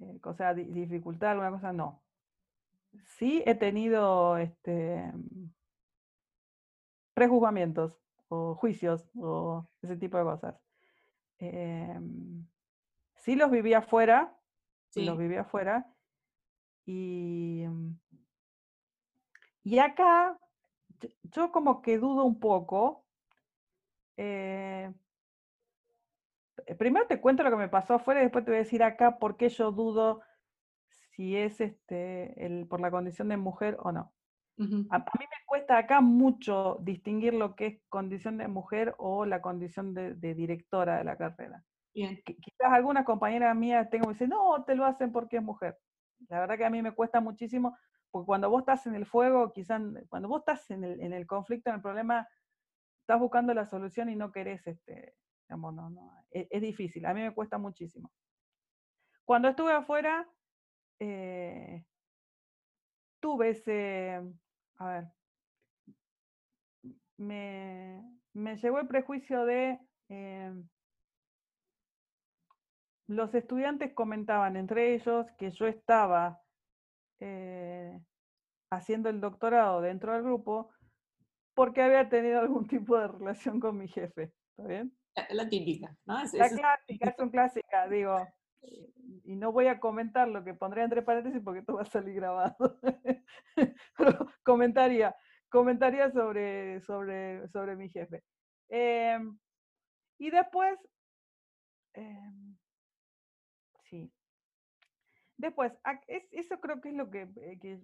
Eh, o sea, dificultad, alguna cosa, no. Sí he tenido este, prejuzgamientos o juicios o ese tipo de cosas. Em, sí los viví afuera, los viví afuera. Y, mm, y acá, yo como que dudo un poco. Eh, primero te cuento lo que me pasó afuera y después te voy a decir acá por qué yo dudo si es este, el, por la condición de mujer o no. A, mí me cuesta acá mucho distinguir lo que es condición de mujer o la condición de directora de la carrera. Quizás algunas compañeras mías tengo que decir, no, te lo hacen porque es mujer. La verdad que a mí me cuesta muchísimo, porque cuando vos estás en el fuego, quizás, cuando vos estás en el, en el conflicto, en el problema, estás buscando la solución y no querés, este, digamos, no, no, e, es, difícil, a mí me cuesta muchísimo. Cuando estuve afuera, eh, tuve ese, a ver, me, me llegó el prejuicio de... Eh, los estudiantes comentaban entre ellos que yo estaba eh, haciendo el doctorado dentro del grupo porque había tenido algún tipo de relación con mi jefe. ¿Está bien? La, típica, ¿no? la clásica, es un clásica, digo. Y no voy a comentar lo que pondré entre paréntesis porque esto va a salir grabado. Comentaría, comentaría sobre, sobre, sobre mi jefe. Em, y después, em, Sí. Después, eso creo que es lo eh, que,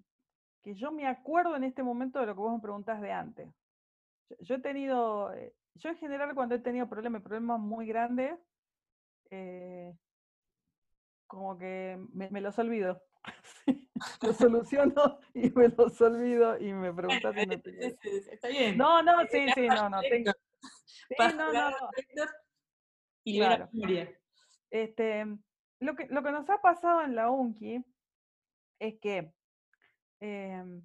que, yo me acuerdo en este momento de lo que vos me preguntás de antes. Yo, he tenido, eh, yo en general cuando he tenido problemas, problemas muy grandes, eh, como que me, los olvido. los soluciono y me los olvido y me preguntas si me Está bien. No, no, sí, sí, no, no. Tengo, no, no, no. Y claro. Este, lo que, lo que nos ha pasado en la UNCI es que em,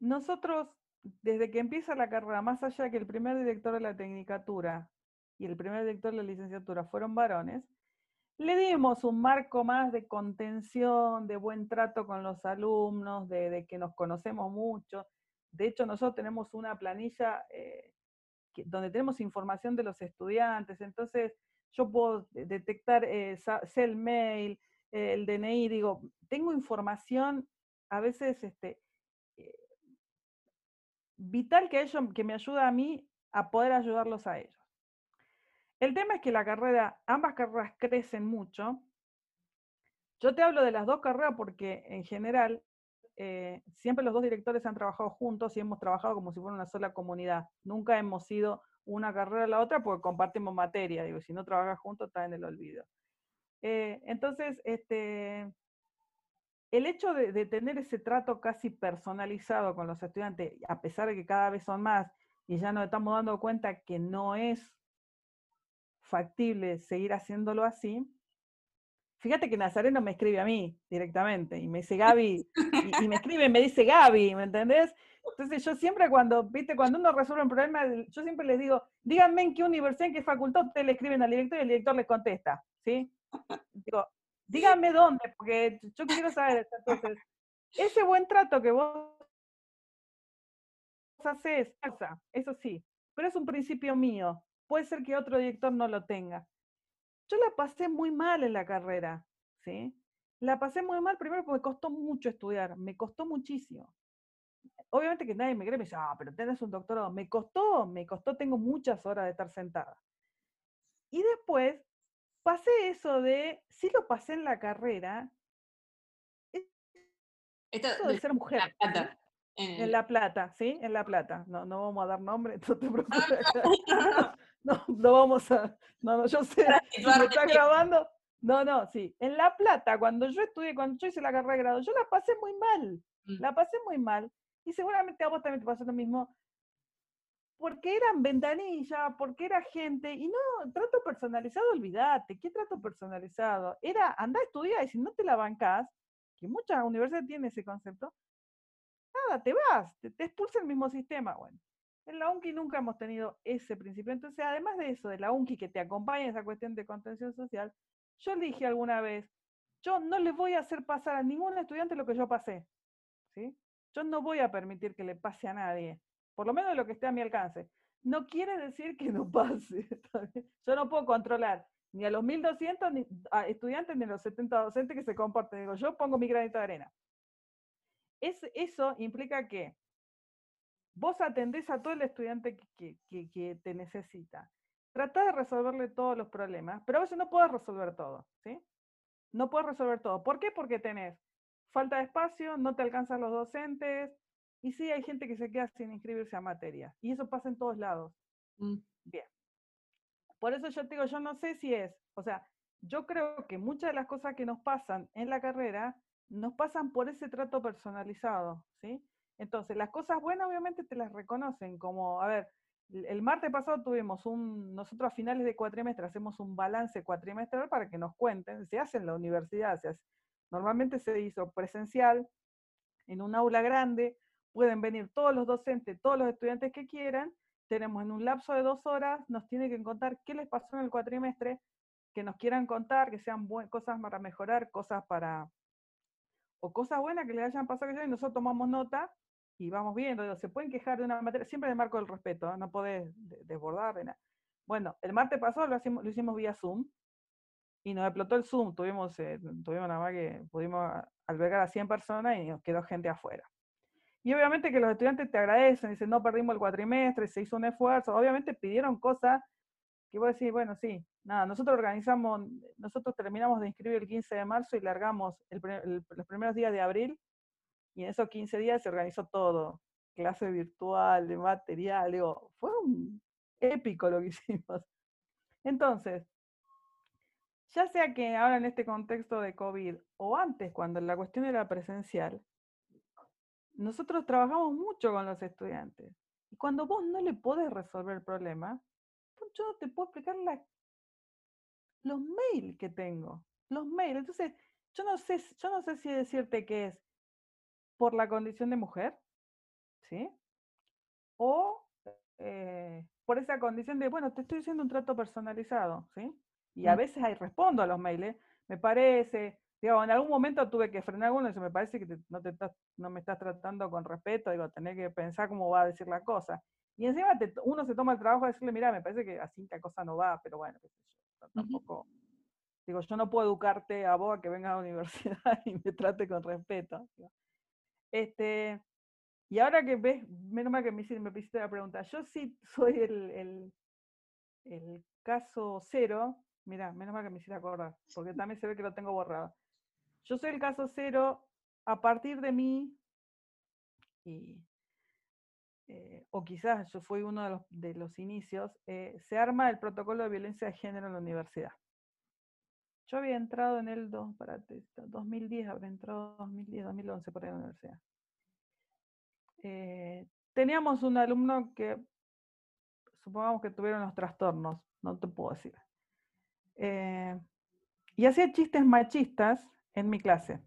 nosotros, desde que empieza la carrera, más allá de que el primer director de la tecnicatura y el primer director de la licenciatura fueron varones, le dimos un marco más de contención, de buen trato con los alumnos, de, que nos conocemos mucho. De hecho, nosotros tenemos una planilla eh, donde tenemos información de los estudiantes, entonces yo puedo detectar eh, el mail, el DNI, digo, tengo información a veces este, eh, vital que, ellos, que me ayuda a mí a poder ayudarlos a ellos. El tema es que la carrera, ambas carreras crecen mucho. Yo te hablo de las dos carreras porque en general eh, siempre los dos directores han trabajado juntos y hemos trabajado como si fuera una sola comunidad. Nunca hemos sido una carrera a la otra porque compartimos materia, digo, si no trabajas juntos está en el olvido. Eh, entonces, este, el hecho de, tener ese trato casi personalizado con los estudiantes, a pesar de que cada vez son más y ya nos estamos dando cuenta que no es factible seguir haciéndolo así, fíjate que Nazareno me escribe a mí directamente y me dice Gaby, y, y me escribe me dice Gaby, ¿me entendés? Entonces yo siempre cuando, viste, cuando uno resuelve un problema, yo siempre les digo, díganme en qué universidad, en qué facultad ustedes le escriben al director y el director les contesta, ¿sí? Digo, díganme dónde, porque yo quiero saber. Entonces, ese buen trato que vos haces, eso sí, pero es un principio mío. Puede ser que otro director no lo tenga. Yo la pasé muy mal en la carrera, ¿sí? La pasé muy mal primero porque me costó mucho estudiar, me costó muchísimo. obviamente que nadie me cree, me dice, ah, pero tenés un doctorado. Me costó, me costó, tengo muchas horas de estar sentada. Y después pasé eso de, sí lo pasé en la carrera, eso de ser mujer. En La Plata, ¿sí? En La Plata. No, no vamos a dar nombre, no te preocupes. no, no vamos a. No, no, yo sé. Si me está grabando. No, no, sí. En La Plata, cuando yo estudié, cuando yo hice la carrera de grado, yo la pasé muy mal. Mm. La pasé muy mal. Y seguramente a vos también te pasó lo mismo. Porque eran ventanillas, porque era gente. Y no, trato personalizado, olvídate. ¿Qué trato personalizado? Era, anda a estudiar y si no te la bancás, que muchas universidades tienen ese concepto, nada, te vas, te, expulsa el mismo sistema. Bueno, en la UNCI nunca hemos tenido ese principio. Entonces, además de eso, de la UNCI que te acompaña esa cuestión de contención social, yo le dije alguna vez, yo no le voy a hacer pasar a ningún estudiante lo que yo pasé. ¿sí? Yo no voy a permitir que le pase a nadie, por lo menos lo que esté a mi alcance. No quiere decir que no pase. yo no puedo controlar ni a los 1.200 estudiantes ni a los 70 docentes que se comporten. Digo, yo pongo mi granito de arena. Es, eso implica que vos atendés a todo el estudiante que, que, te necesita. Trata de resolverle todos los problemas, pero a veces no puedes resolver todo, ¿sí? No puedes resolver todo. ¿Por qué? Porque tenés falta de espacio, no te alcanzan los docentes, y sí hay gente que se queda sin inscribirse a materia. Y eso pasa en todos lados. Mm. Bien. Por eso yo te digo, yo no sé si es, o sea, yo creo que muchas de las cosas que nos pasan en la carrera nos pasan por ese trato personalizado, ¿sí? Entonces, las cosas buenas obviamente te las reconocen, como, a ver, el martes pasado tuvimos un, nosotros a finales de cuatrimestre hacemos un balance cuatrimestral para que nos cuenten, se hace en la universidad, se normalmente se hizo presencial, en un aula grande, pueden venir todos los docentes, todos los estudiantes que quieran, tenemos en un lapso de dos horas, nos tiene que contar qué les pasó en el cuatrimestre, que nos quieran contar, que sean cosas para mejorar, cosas para, o cosas buenas que les hayan pasado y nosotros tomamos nota y vamos viendo, se pueden quejar de una materia, siempre en el marco del respeto, no podés desbordar de nada. Bueno, el martes pasado lo, hicimos, lo hicimos vía Zoom y nos explotó el Zoom, tuvimos, eh, tuvimos nada más que pudimos albergar a 100 personas y nos quedó gente afuera. Y obviamente que los estudiantes te agradecen, dicen, no perdimos el cuatrimestre, se hizo un esfuerzo. Obviamente pidieron cosas que vos decís, bueno, sí, nada, nosotros organizamos, nosotros terminamos de inscribir el 15 de marzo y largamos los primeros días de abril, y en esos 15 días se organizó todo, clase virtual, de material, digo, fue un épico lo que hicimos. Entonces, ya sea que ahora en este contexto de COVID o antes, cuando la cuestión era presencial, nosotros trabajamos mucho con los estudiantes. Y cuando vos no le podés resolver el problema, pues yo no te puedo explicar los mails que tengo. Los mails. Entonces, yo no sé, yo no sé si decirte que es por la condición de mujer, ¿sí? O eh, por esa condición de, bueno, te estoy haciendo un trato personalizado, ¿sí? Y a veces ahí respondo a los mails, me parece, Digo, en algún momento tuve que frenar uno y se me parece que no, te no me estás tratando con respeto, digo, tener que pensar cómo va a decir la cosa. Y encima uno se toma el trabajo de decirle, mira, me parece que así la cosa no va, pero bueno, tampoco, digo, yo no puedo educarte a vos a que vengas a la universidad y me trate con respeto. Este, y ahora que ves, menos mal que me, hiciste la pregunta, yo sí soy el, el, el caso cero, mira, menos mal que me hiciste acordar, porque también se ve que lo tengo borrado. Yo soy el caso cero, a partir de mí, y, eh, o quizás yo fui uno de los, de los inicios, eh, se arma el protocolo de violencia de género en la universidad. Yo había entrado en el 2, para 2010, habría entrado 2010, 2011 por ahí en la universidad. Eh, teníamos un alumno que, supongamos que tuvieron los trastornos, no te puedo decir. y hacía chistes machistas en mi clase.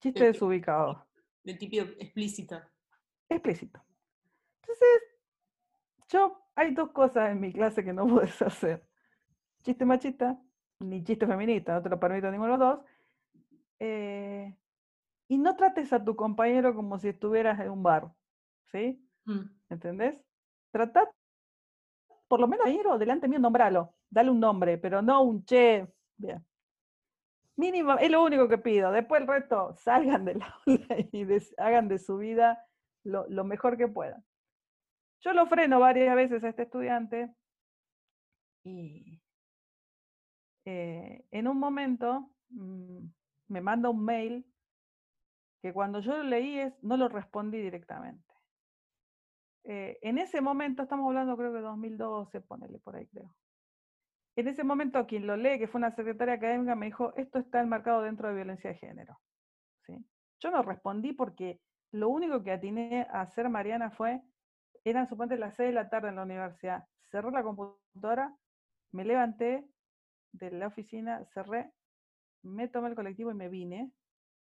Chiste desubicado. De tipo explícito. Explícito. Entonces, yo, hay dos cosas en mi clase que no puedes hacer. Chiste machista, ni chiste feminista, no te lo permito ninguno de los dos. Eh, y no trates a tu compañero como si estuvieras en un bar. ¿Sí? Mm. ¿Entendés? Trata, por lo menos, ir delante mío, nombralo. Dale un nombre, pero no un che. Bien. Mínimo, es lo único que pido. Después el resto, salgan del aula y hagan de su vida lo, mejor que puedan. Yo lo freno varias veces a este estudiante y eh, en un momento mm, me manda un mail que cuando yo lo leí no lo respondí directamente. Eh, en ese momento, estamos hablando creo que 2012, ponele por ahí creo. En ese momento quien lo lee, que fue una secretaria académica, me dijo, esto está enmarcado dentro de violencia de género. Yo no respondí porque lo único que atiné a hacer Mariana fue, eran suponete las 6 de la tarde en la universidad, cerré la computadora, me levanté de la oficina, cerré, me tomé el colectivo y me vine,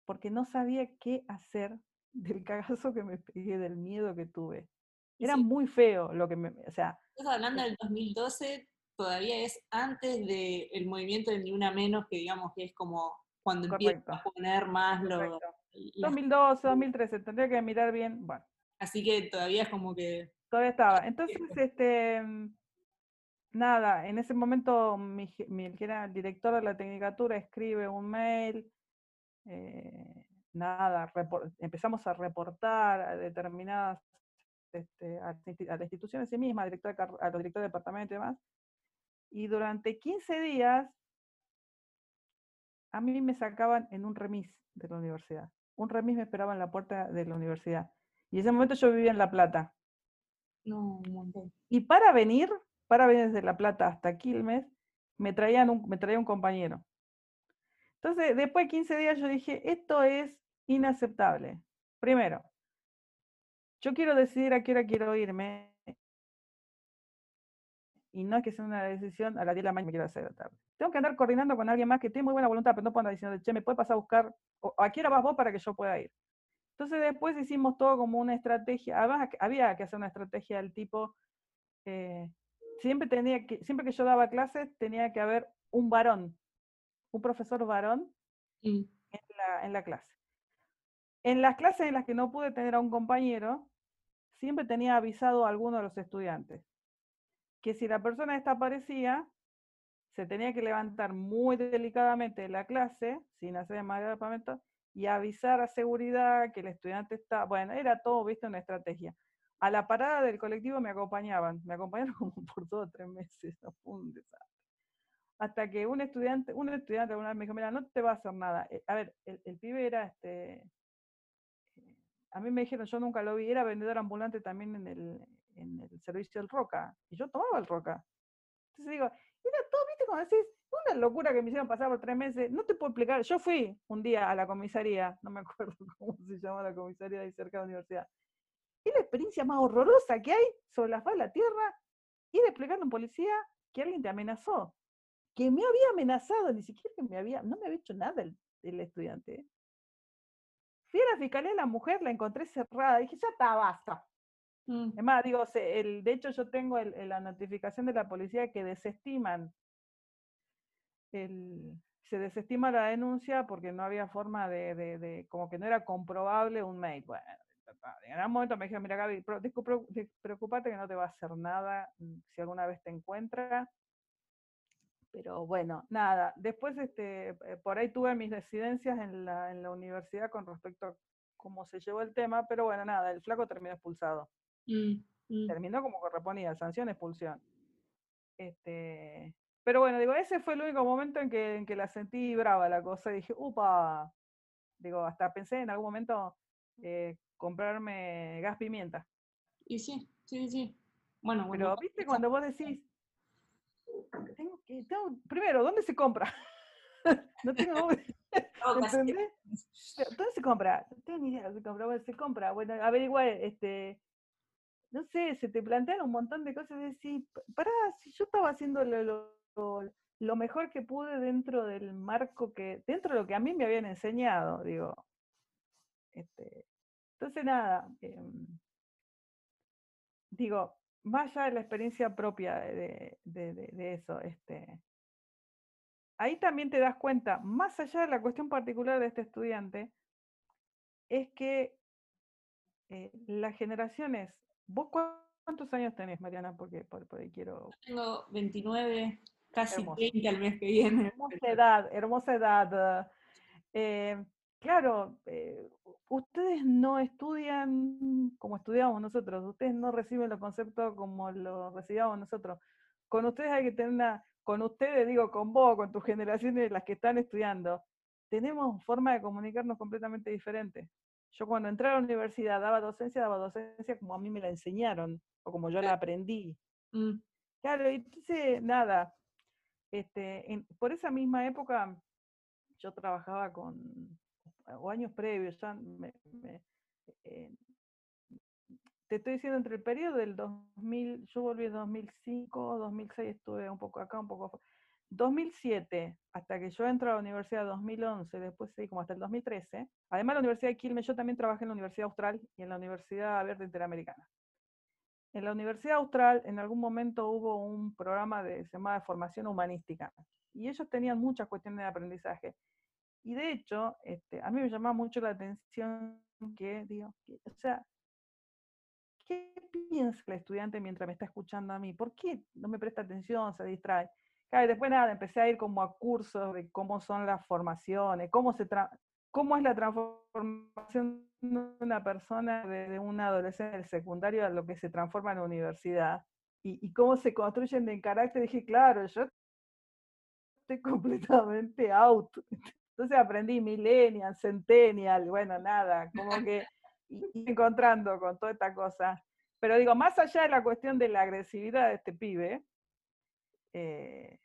porque no sabía qué hacer del cagazo que me pegué, del miedo que tuve. Era muy feo lo que me, o sea... Estás hablando del 2012, todavía es antes del movimiento de Ni Una Menos, que digamos que es como cuando empieza a poner más lo... 2012, 2013, tendría que mirar bien, bueno. Así que todavía es como que... Todavía estaba. Entonces, este, nada, en ese momento mi, mi, que era el director de la tecnicatura escribe un mail, eh, nada, empezamos a reportar a determinadas, este, a, las instituciones en sí mismas, a, director, a los directores de departamento y demás, y durante 15 días a mí me sacaban en un remis de la universidad. Un remis me esperaba en la puerta de la universidad. Y en ese momento yo vivía en La Plata. No, un montón. Y para venir, para venir desde La Plata hasta Quilmes, me, traían un, me traía un compañero. Entonces, después de 15 días yo dije, esto es inaceptable. Primero, yo quiero decidir a qué hora quiero irme y no es que sea una decisión a las 10 de la mañana me quiero hacer la tarde. Tengo que andar coordinando con alguien más que tiene muy buena voluntad, pero no puedo andar diciendo, che, me puede pasar a buscar, o a qué hora vas vos para que yo pueda ir. Entonces después hicimos todo como una estrategia, había que hacer una estrategia del tipo, eh, siempre, tenía que, siempre que yo daba clases tenía que haber un varón, un profesor varón en, la, en la clase. En las clases en las que no pude tener a un compañero, siempre tenía avisado a alguno de los estudiantes que si la persona desaparecía, se tenía que levantar muy delicadamente de la clase, sin hacer más departamento, y avisar a seguridad que el estudiante está, bueno, era todo, viste, una estrategia. A la parada del colectivo me acompañaban, me acompañaron como por dos o tres meses, fue un desastre. Hasta que un estudiante, un estudiante alguna vez me dijo, mira, no te va a hacer nada. Eh, a ver, el, el pibe era este, eh, a mí me dijeron, yo nunca lo vi, era vendedor ambulante también en el, en el servicio del Roca, y yo tomaba el Roca. Entonces digo, era todo, viste, como decís, una locura que me hicieron pasar por tres meses, no te puedo explicar, yo fui un día a la comisaría, no me acuerdo cómo se llama la comisaría ahí cerca de la universidad, la experiencia más horrorosa que hay sobre la faz de la tierra, ir a explicarle a un policía que alguien te amenazó, que me había amenazado, ni siquiera que me había, no me había hecho nada el, estudiante. Fui a la fiscalía de la mujer, la encontré cerrada, dije, ya está, basta. Mm. Es más, digo, el, de hecho yo tengo la notificación de la policía que desestiman, el, se desestima la denuncia porque no había forma de, de, como que no era comprobable un mail. Bueno, en algún momento me dijeron, mira Gaby, preocupate que no te va a hacer nada mm, si alguna vez te encuentra. Pero bueno, nada, después este, eh, por ahí tuve mis residencias en la, en la universidad con respecto a cómo se llevó el tema, pero bueno, nada, el flaco terminó expulsado. Mm, mm. Terminó como correspondía, sanción, expulsión. Este, pero bueno, digo, ese fue el único momento en que, en que la sentí brava la cosa. Y dije, upa, digo, hasta pensé en algún momento eh, comprarme gas pimienta. Y sí, sí, sí. Bueno, Pero, viste, cuando vos decís, tengo que, primero, ¿dónde se compra? no tengo ¿Dónde se compra? No tengo ni idea dónde se compra. Bueno, se compra. Bueno, averigua este, no sé, se te plantean un montón de cosas, de decir, pará, si yo estaba haciendo lo, mejor que pude dentro del marco que, dentro de lo que a mí me habían enseñado, digo. Este, entonces, nada, em, digo, más allá de la experiencia propia de, de, eso, este, ahí también te das cuenta, más allá de la cuestión particular de este estudiante, es que eh, las generaciones ¿Vos cuántos años tenés, Mariana? Porque por, ahí quiero. Tengo 29. casi Hermoso. 30 el mes que viene. Hermosa edad, hermosa edad. Eh, claro, eh, ustedes no estudian como estudiamos nosotros, ustedes no reciben los conceptos como los recibíamos nosotros. Con ustedes hay que tener una, con ustedes digo, con vos, con tus generaciones, las que están estudiando, tenemos forma de comunicarnos completamente diferente. Yo cuando entré a la universidad daba docencia, daba docencia como a mí me la enseñaron, o como yo la aprendí. Mm, Claro, entonces, nada, este, en- por esa misma época yo trabajaba con, o años previos, ya eh, te estoy diciendo entre el periodo del 2000, yo volví en 2005, 2006 estuve un poco acá, un poco afu- 2007, hasta que yo entro a la universidad 2011, después sí, como hasta el 2013. Además, la Universidad de Quilmes, yo también trabajé en la Universidad Austral y en la Universidad Abierta Interamericana. En la Universidad Austral, en algún momento hubo un programa de, se llamaba formación humanística, y ellos tenían muchas cuestiones de aprendizaje. Y de hecho, este, a mí me llamaba mucho la atención que, digo, o sea, ¿qué piensa el estudiante mientras me está escuchando a mí? ¿Por qué no me presta atención, se distrae? Después nada, empecé a ir como a cursos de cómo son las formaciones, cómo, se cómo es la transformación de una persona de, de un adolescente del secundario a lo que se transforma en la universidad. Y, y cómo se construyen en carácter. Dije, claro, yo estoy completamente out. Entonces aprendí millennial, centennial, bueno, nada, como que encontrando con toda esta cosa. Pero digo, más allá de la cuestión de la agresividad de este pibe, eh,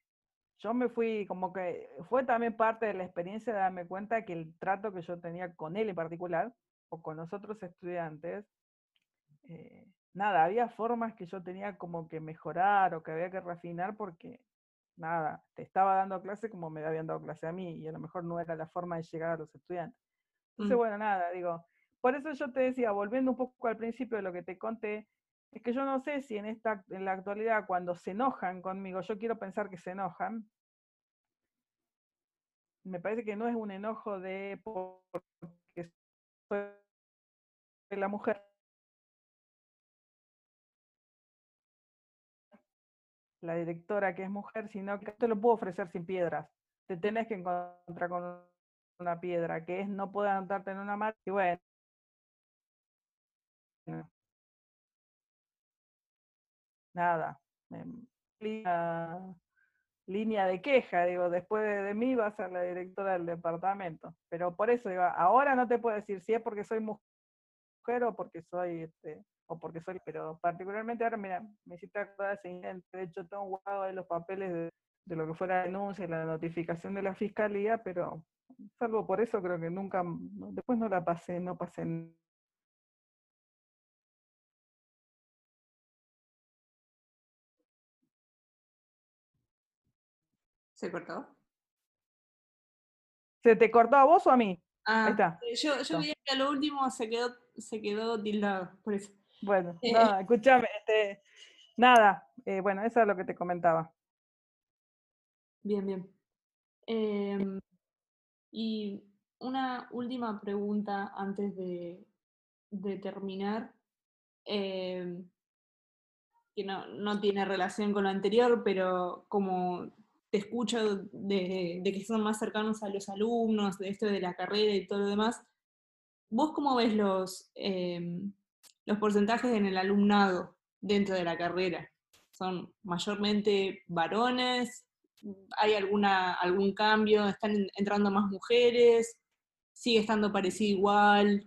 yo me fui, como que fue también parte de la experiencia de darme cuenta que el trato que yo tenía con él en particular, o con los otros estudiantes, eh, nada, había formas que yo tenía como que mejorar o que había que refinar porque, nada, te estaba dando clase como me habían dado clase a mí y a lo mejor no era la forma de llegar a los estudiantes. Entonces, Mm. bueno, nada, digo, por eso yo te decía, volviendo un poco al principio de lo que te conté, es que yo no sé si en esta, en la actualidad, cuando se enojan conmigo, yo quiero pensar que se enojan, me parece que no es un enojo de porque soy la mujer, la directora que es mujer, sino que te lo puedo ofrecer sin piedras. Te tenés que encontrar con una piedra, que es no poder anotarte en una mano. Y bueno, nada, em, línea, línea de queja, digo, después de, de mí va a ser la directora del departamento. Pero por eso, digo, ahora no te puedo decir si es porque soy mujer o porque soy, este, o porque soy, pero particularmente ahora, mira, me hiciste acordar de ese incidente, de hecho tengo guardado ahí los papeles de, de lo que fue la denuncia y la notificación de la fiscalía, pero salvo por eso creo que nunca, después no la pasé, no pasé ¿Se cortó? ¿Se te cortó a vos o a mí? Ah, está, eh, yo, yo vi que a lo último se quedó, se quedó tildado, por eso. Bueno, Eh, nada, escúchame, este, nada, eh, bueno, eso es lo que te comentaba. Bien, bien. Em, y una última pregunta antes de, de terminar, em, que no, no tiene relación con lo anterior, pero como te escucho de, que son más cercanos a los alumnos, de esto de la carrera y todo lo demás, ¿vos cómo ves los, em, los porcentajes en el alumnado dentro de la carrera? ¿Son mayormente varones? ¿Hay alguna, algún cambio? ¿Están en- entrando más mujeres? ¿Sigue estando parecido igual?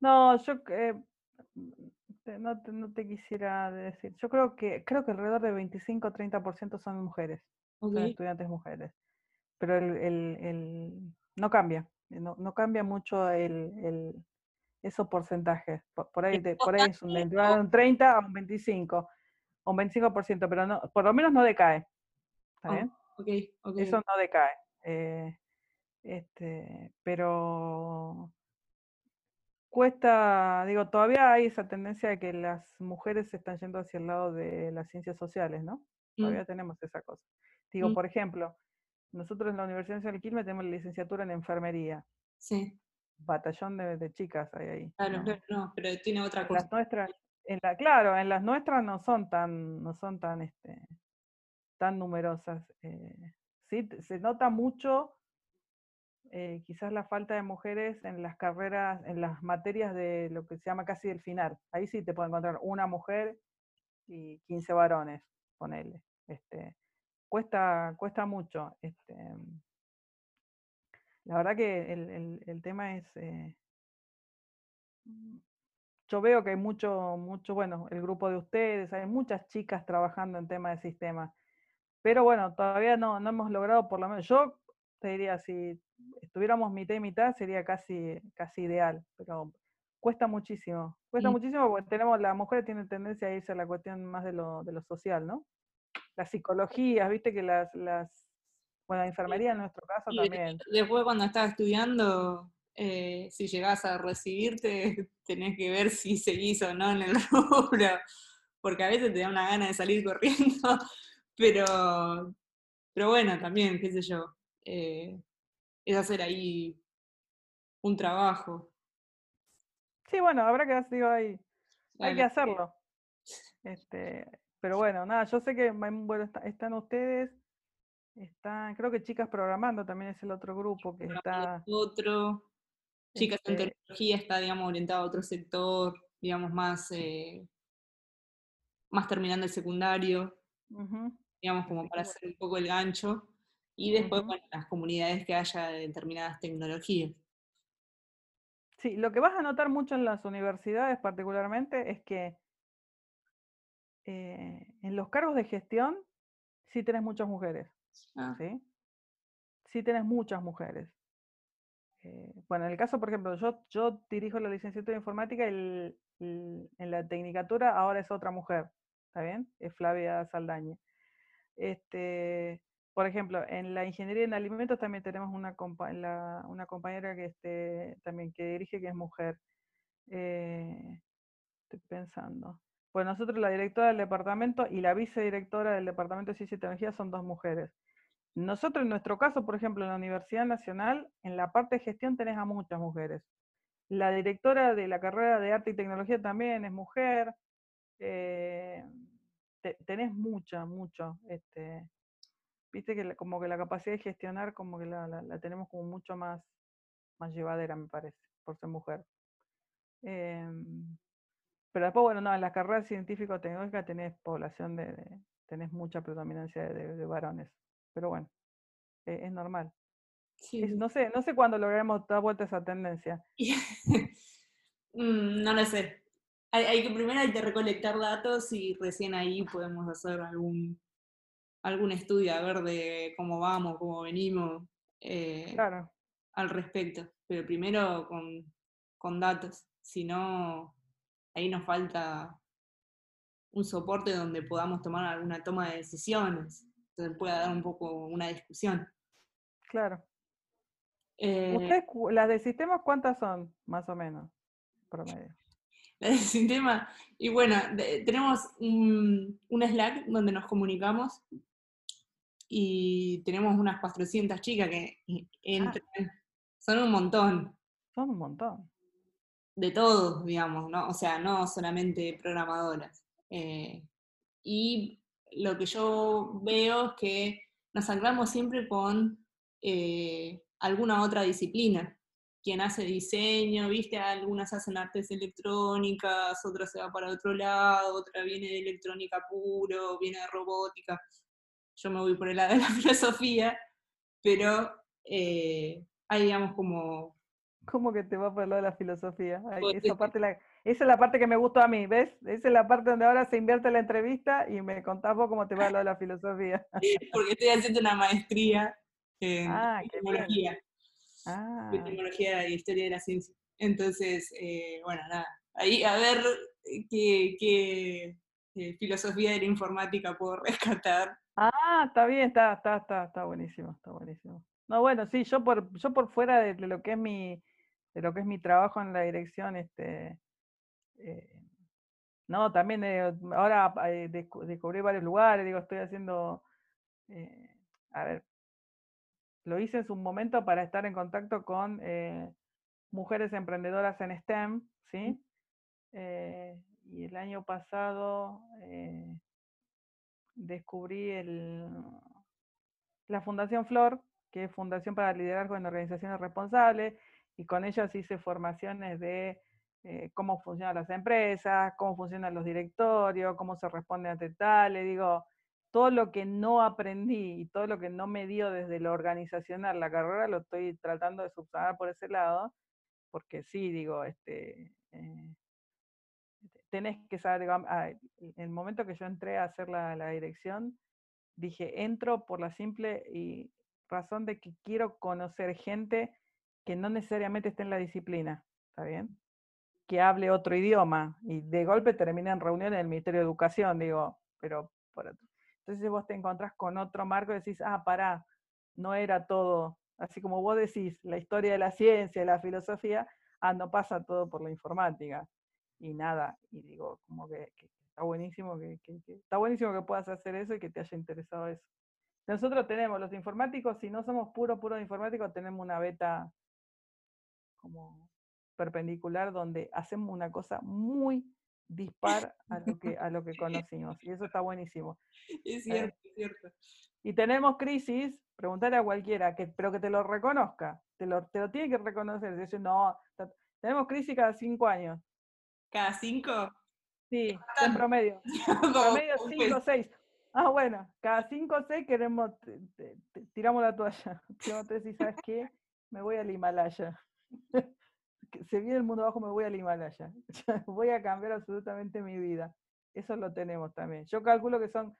No, yo eh, no, te, no te quisiera decir, yo creo que, creo que alrededor de 25 o 30% son mujeres, son estudiantes mujeres, pero el, el, el- no cambia, eh, no, no cambia mucho el, el, esos porcentajes, por, por ahí, te- por ahí es un, de un 30 a un 25, o un 25%, pero no, por lo menos no decae, ¿está Oh, bien? ok, ok. Eso no decae. eh, este, pero cuesta, digo, todavía hay esa tendencia de que las mujeres se están yendo hacia el lado de las ciencias sociales, ¿no? Mm, Todavía tenemos esa cosa. Digo, Mm. por ejemplo, nosotros en la Universidad Nacional de Quilmes tenemos la licenciatura en enfermería, sí, batallón de, de chicas hay ahí. claro, ¿no? no, pero tiene otra cosa. las nuestras, en la, claro, en las nuestras no son tan, no son tan, este, tan numerosas. Eh, sí, se nota mucho eh, quizás la falta de mujeres en las carreras, en las materias de lo que se llama casi el final. Ahí sí te puede encontrar una mujer y 15 varones, ponele. Este, cuesta, cuesta mucho. Este, la verdad que el, tema es... Eh, yo veo que hay mucho, mucho, bueno, el grupo de ustedes, hay muchas chicas trabajando en tema de sistemas. Pero bueno, todavía no, no hemos logrado, por lo menos, yo te diría, si estuviéramos mitad y mitad sería casi, casi ideal, pero cuesta muchísimo. Cuesta muchísimo porque tenemos, las mujeres tienen tendencia a irse a la cuestión más de lo, de lo social, ¿no? Las psicologías, viste que las, las bueno, la enfermería en nuestro caso también. Después cuando estás estudiando, eh, si llegás a recibirte, tenés que ver si seguís o no en el rubro, porque a veces te da una gana de salir corriendo, pero, pero bueno, también, qué sé yo, eh, es hacer ahí un trabajo. Sí, bueno, habrá que digo, hay, hay que hacerlo. Este, pero bueno, nada, yo sé que bueno, están ustedes, están, creo que Chicas Programando también es el otro grupo que está. Otro. Chicas en este Tecnología está, digamos, orientado a otro sector, digamos, más, eh, más terminando el secundario, digamos, como para hacer un poco el gancho y después, las comunidades que haya de determinadas tecnologías. Sí, lo que vas a notar mucho en las universidades particularmente es que eh, en los cargos de gestión sí tenés muchas mujeres. Ah. ¿sí? sí tenés muchas mujeres. Eh, bueno, en el caso, por ejemplo, yo, yo dirijo la licenciatura de informática y en la tecnicatura ahora es otra mujer, ¿está bien? Es Flavia Saldaña. Este, por ejemplo, en la ingeniería en alimentos también tenemos una, una compañera que este, también que dirige, que es mujer. Eh, estoy pensando. Pues nosotros, la directora del departamento y la vicedirectora del departamento de ciencia y tecnología son dos mujeres. Nosotros, en nuestro caso, por ejemplo, en la Universidad Nacional, en la parte de gestión tenés a muchas mujeres. La directora de la carrera de arte y tecnología también es mujer. Eh, tenés mucha, mucho. Este, viste que como que la capacidad de gestionar como que la, tenemos como mucho más, más llevadera, me parece, por ser mujer. Em, pero después, bueno, no, en las carreras científico-tecnológicas tenés población de, tenés mucha predominancia de, varones. Pero bueno, e, es normal. no sé, no sé cuándo lograremos dar vuelta esa tendencia. Mm, no lo sé. Hay, hay, que primero hay que recolectar datos y recién ahí podemos hacer algún algún estudio a ver de cómo vamos, cómo venimos eh, al respecto. Pero primero con, datos, si no, ahí nos falta un soporte donde podamos tomar alguna toma de decisiones, donde pueda dar un poco una discusión. Claro. Eh, ¿Ustedes, las de sistemas cuántas son, más o menos, promedio? Las de sistema, y bueno, tenemos un, un, Slack donde nos comunicamos y tenemos unas 400 chicas que ah. entran. Son un montón. Son un montón. De todos, digamos, ¿no? O sea, no solamente programadoras. Eh, y lo que yo veo es que nos anclamos siempre con eh, alguna otra disciplina. Quien hace diseño, viste, algunas hacen artes electrónicas, otra se va para otro lado, otra viene de electrónica puro, viene de robótica yo me voy por el lado de la filosofía, pero eh, hay, digamos, como... ¿Cómo que te va por el lado de la filosofía? esa, parte esa es la parte que me gustó a mí, ¿ves? Esa es la parte donde ahora se invierte la entrevista y me contás vos cómo te va el lado de la filosofía. Porque estoy haciendo una maestría en ah, tecnología. Ah. tecnología y historia de la ciencia. Entonces, eh, bueno, nada, ahí a ver qué, qué eh, filosofía de la informática puedo rescatar Ah, está bien, está, está, está, está buenísimo, está buenísimo. No, bueno, sí, yo por, yo por fuera de, lo que es mi, de lo que es mi trabajo en la dirección, este, eh, no, también eh, ahora eh, descubrí varios lugares, digo, estoy haciendo, a ver, lo hice en su momento para estar en contacto con mujeres emprendedoras en STEM, ¿sí? y el año pasado descubrí el, la Fundación Flor, que es Fundación para Liderazgo en Organizaciones Responsables, y con ellos hice formaciones de eh, cómo funcionan las empresas, cómo funcionan los directorios, cómo se responde ante tal. Le digo, todo lo que no aprendí y todo lo que no me dio desde lo organizacional la carrera lo estoy tratando de subsanar por ese lado, porque sí, digo, este, eh, tenés que saber, ah, el momento que yo entré a hacer la, la dirección, dije, entro por la simple y razón de que quiero conocer gente que no necesariamente esté en la disciplina, ¿está bien? Que hable otro idioma y de golpe termina en reunión en el Ministerio de Educación, digo, pero por otro. Entonces vos te encontrás con otro marco y decís, ah, pará, no era todo, así como vos decís, la historia de la ciencia, la filosofía, ah, no pasa todo por la informática. Y nada, y digo, como que, está buenísimo que, está buenísimo que puedas hacer eso y que te haya interesado eso. Nosotros tenemos, los informáticos, si no somos puro, puro informáticos, tenemos una beta como perpendicular donde hacemos una cosa muy dispar a lo que, a lo que conocimos. Y eso está buenísimo. Es ¿Eh? cierto, es cierto. Y tenemos crisis, preguntarle a cualquiera, que, pero que te lo reconozca, te lo, te lo tiene que reconocer. Decir, no, tenemos crisis cada cinco años. ¿Cada cinco? Sí, en promedio. En promedio cinco o seis. Ah, bueno, cada cinco o seis queremos, tiramos la toalla. te decís, ¿sabes qué? Me voy al Himalaya. Se viene el mundo abajo, me voy al Himalaya. voy a cambiar absolutamente mi vida. Eso lo tenemos también. Yo calculo que son,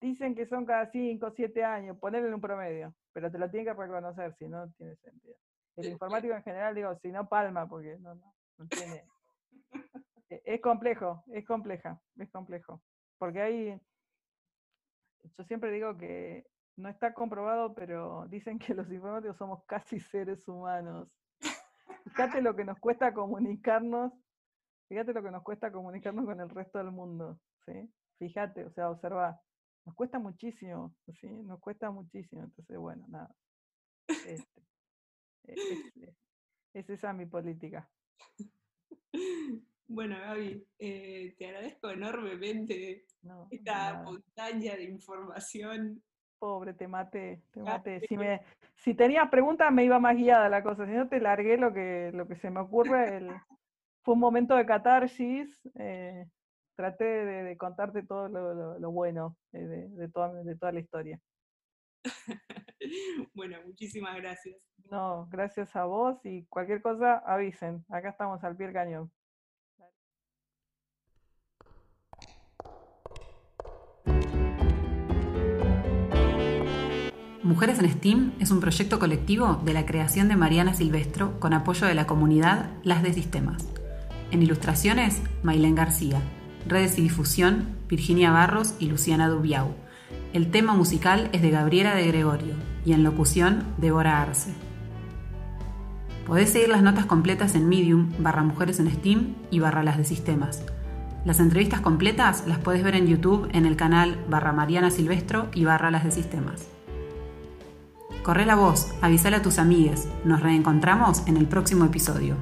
dicen que son cada cinco o siete años, ponerle en un promedio, pero te lo tienen que reconocer, si no, tiene sentido. El informático en general, digo, si no, palma, porque no, no, no tiene. E, es complejo, es compleja, es complejo. Porque hay, yo siempre digo que no está comprobado, pero dicen que los informáticos somos casi seres humanos. Fíjate lo que nos cuesta comunicarnos, fíjate lo que nos cuesta comunicarnos con el resto del mundo, ¿sí? Fíjate, o sea, observa, nos cuesta muchísimo, ¿sí? Nos cuesta muchísimo, entonces, bueno, nada. Este, e, es, es esa mi política. Bueno, Gaby, eh, te agradezco enormemente esta montaña de información. Pobre, te maté, te maté. Si, me, si tenías preguntas me iba más guiada la cosa, si no te largué lo que, lo que se me ocurre. El, fue un momento de catarsis. Eh, traté de, contarte todo lo, bueno eh, de, de, toda, de toda la historia. bueno, muchísimas gracias. No, gracias a vos y cualquier cosa avisen. Acá estamos al pie del cañón. Mujeres en STEAM es un proyecto colectivo de la creación de Mariana Silvestro con apoyo de la comunidad Las de Sistemas. En ilustraciones, Mailén García. Redes y difusión, Virginia Barros y Luciana Dubiau. El tema musical es de Gabriela de Gregorio y en locución, Débora Arce. Podés seguir las notas completas en Medium, barra Mujeres en STEAM y barra Las de Sistemas. Las entrevistas completas las puedes ver en YouTube en el canal barra Mariana Silvestro y barra Las de Sistemas. Corre la voz, avísale a tus amigues. Nos reencontramos en el próximo episodio.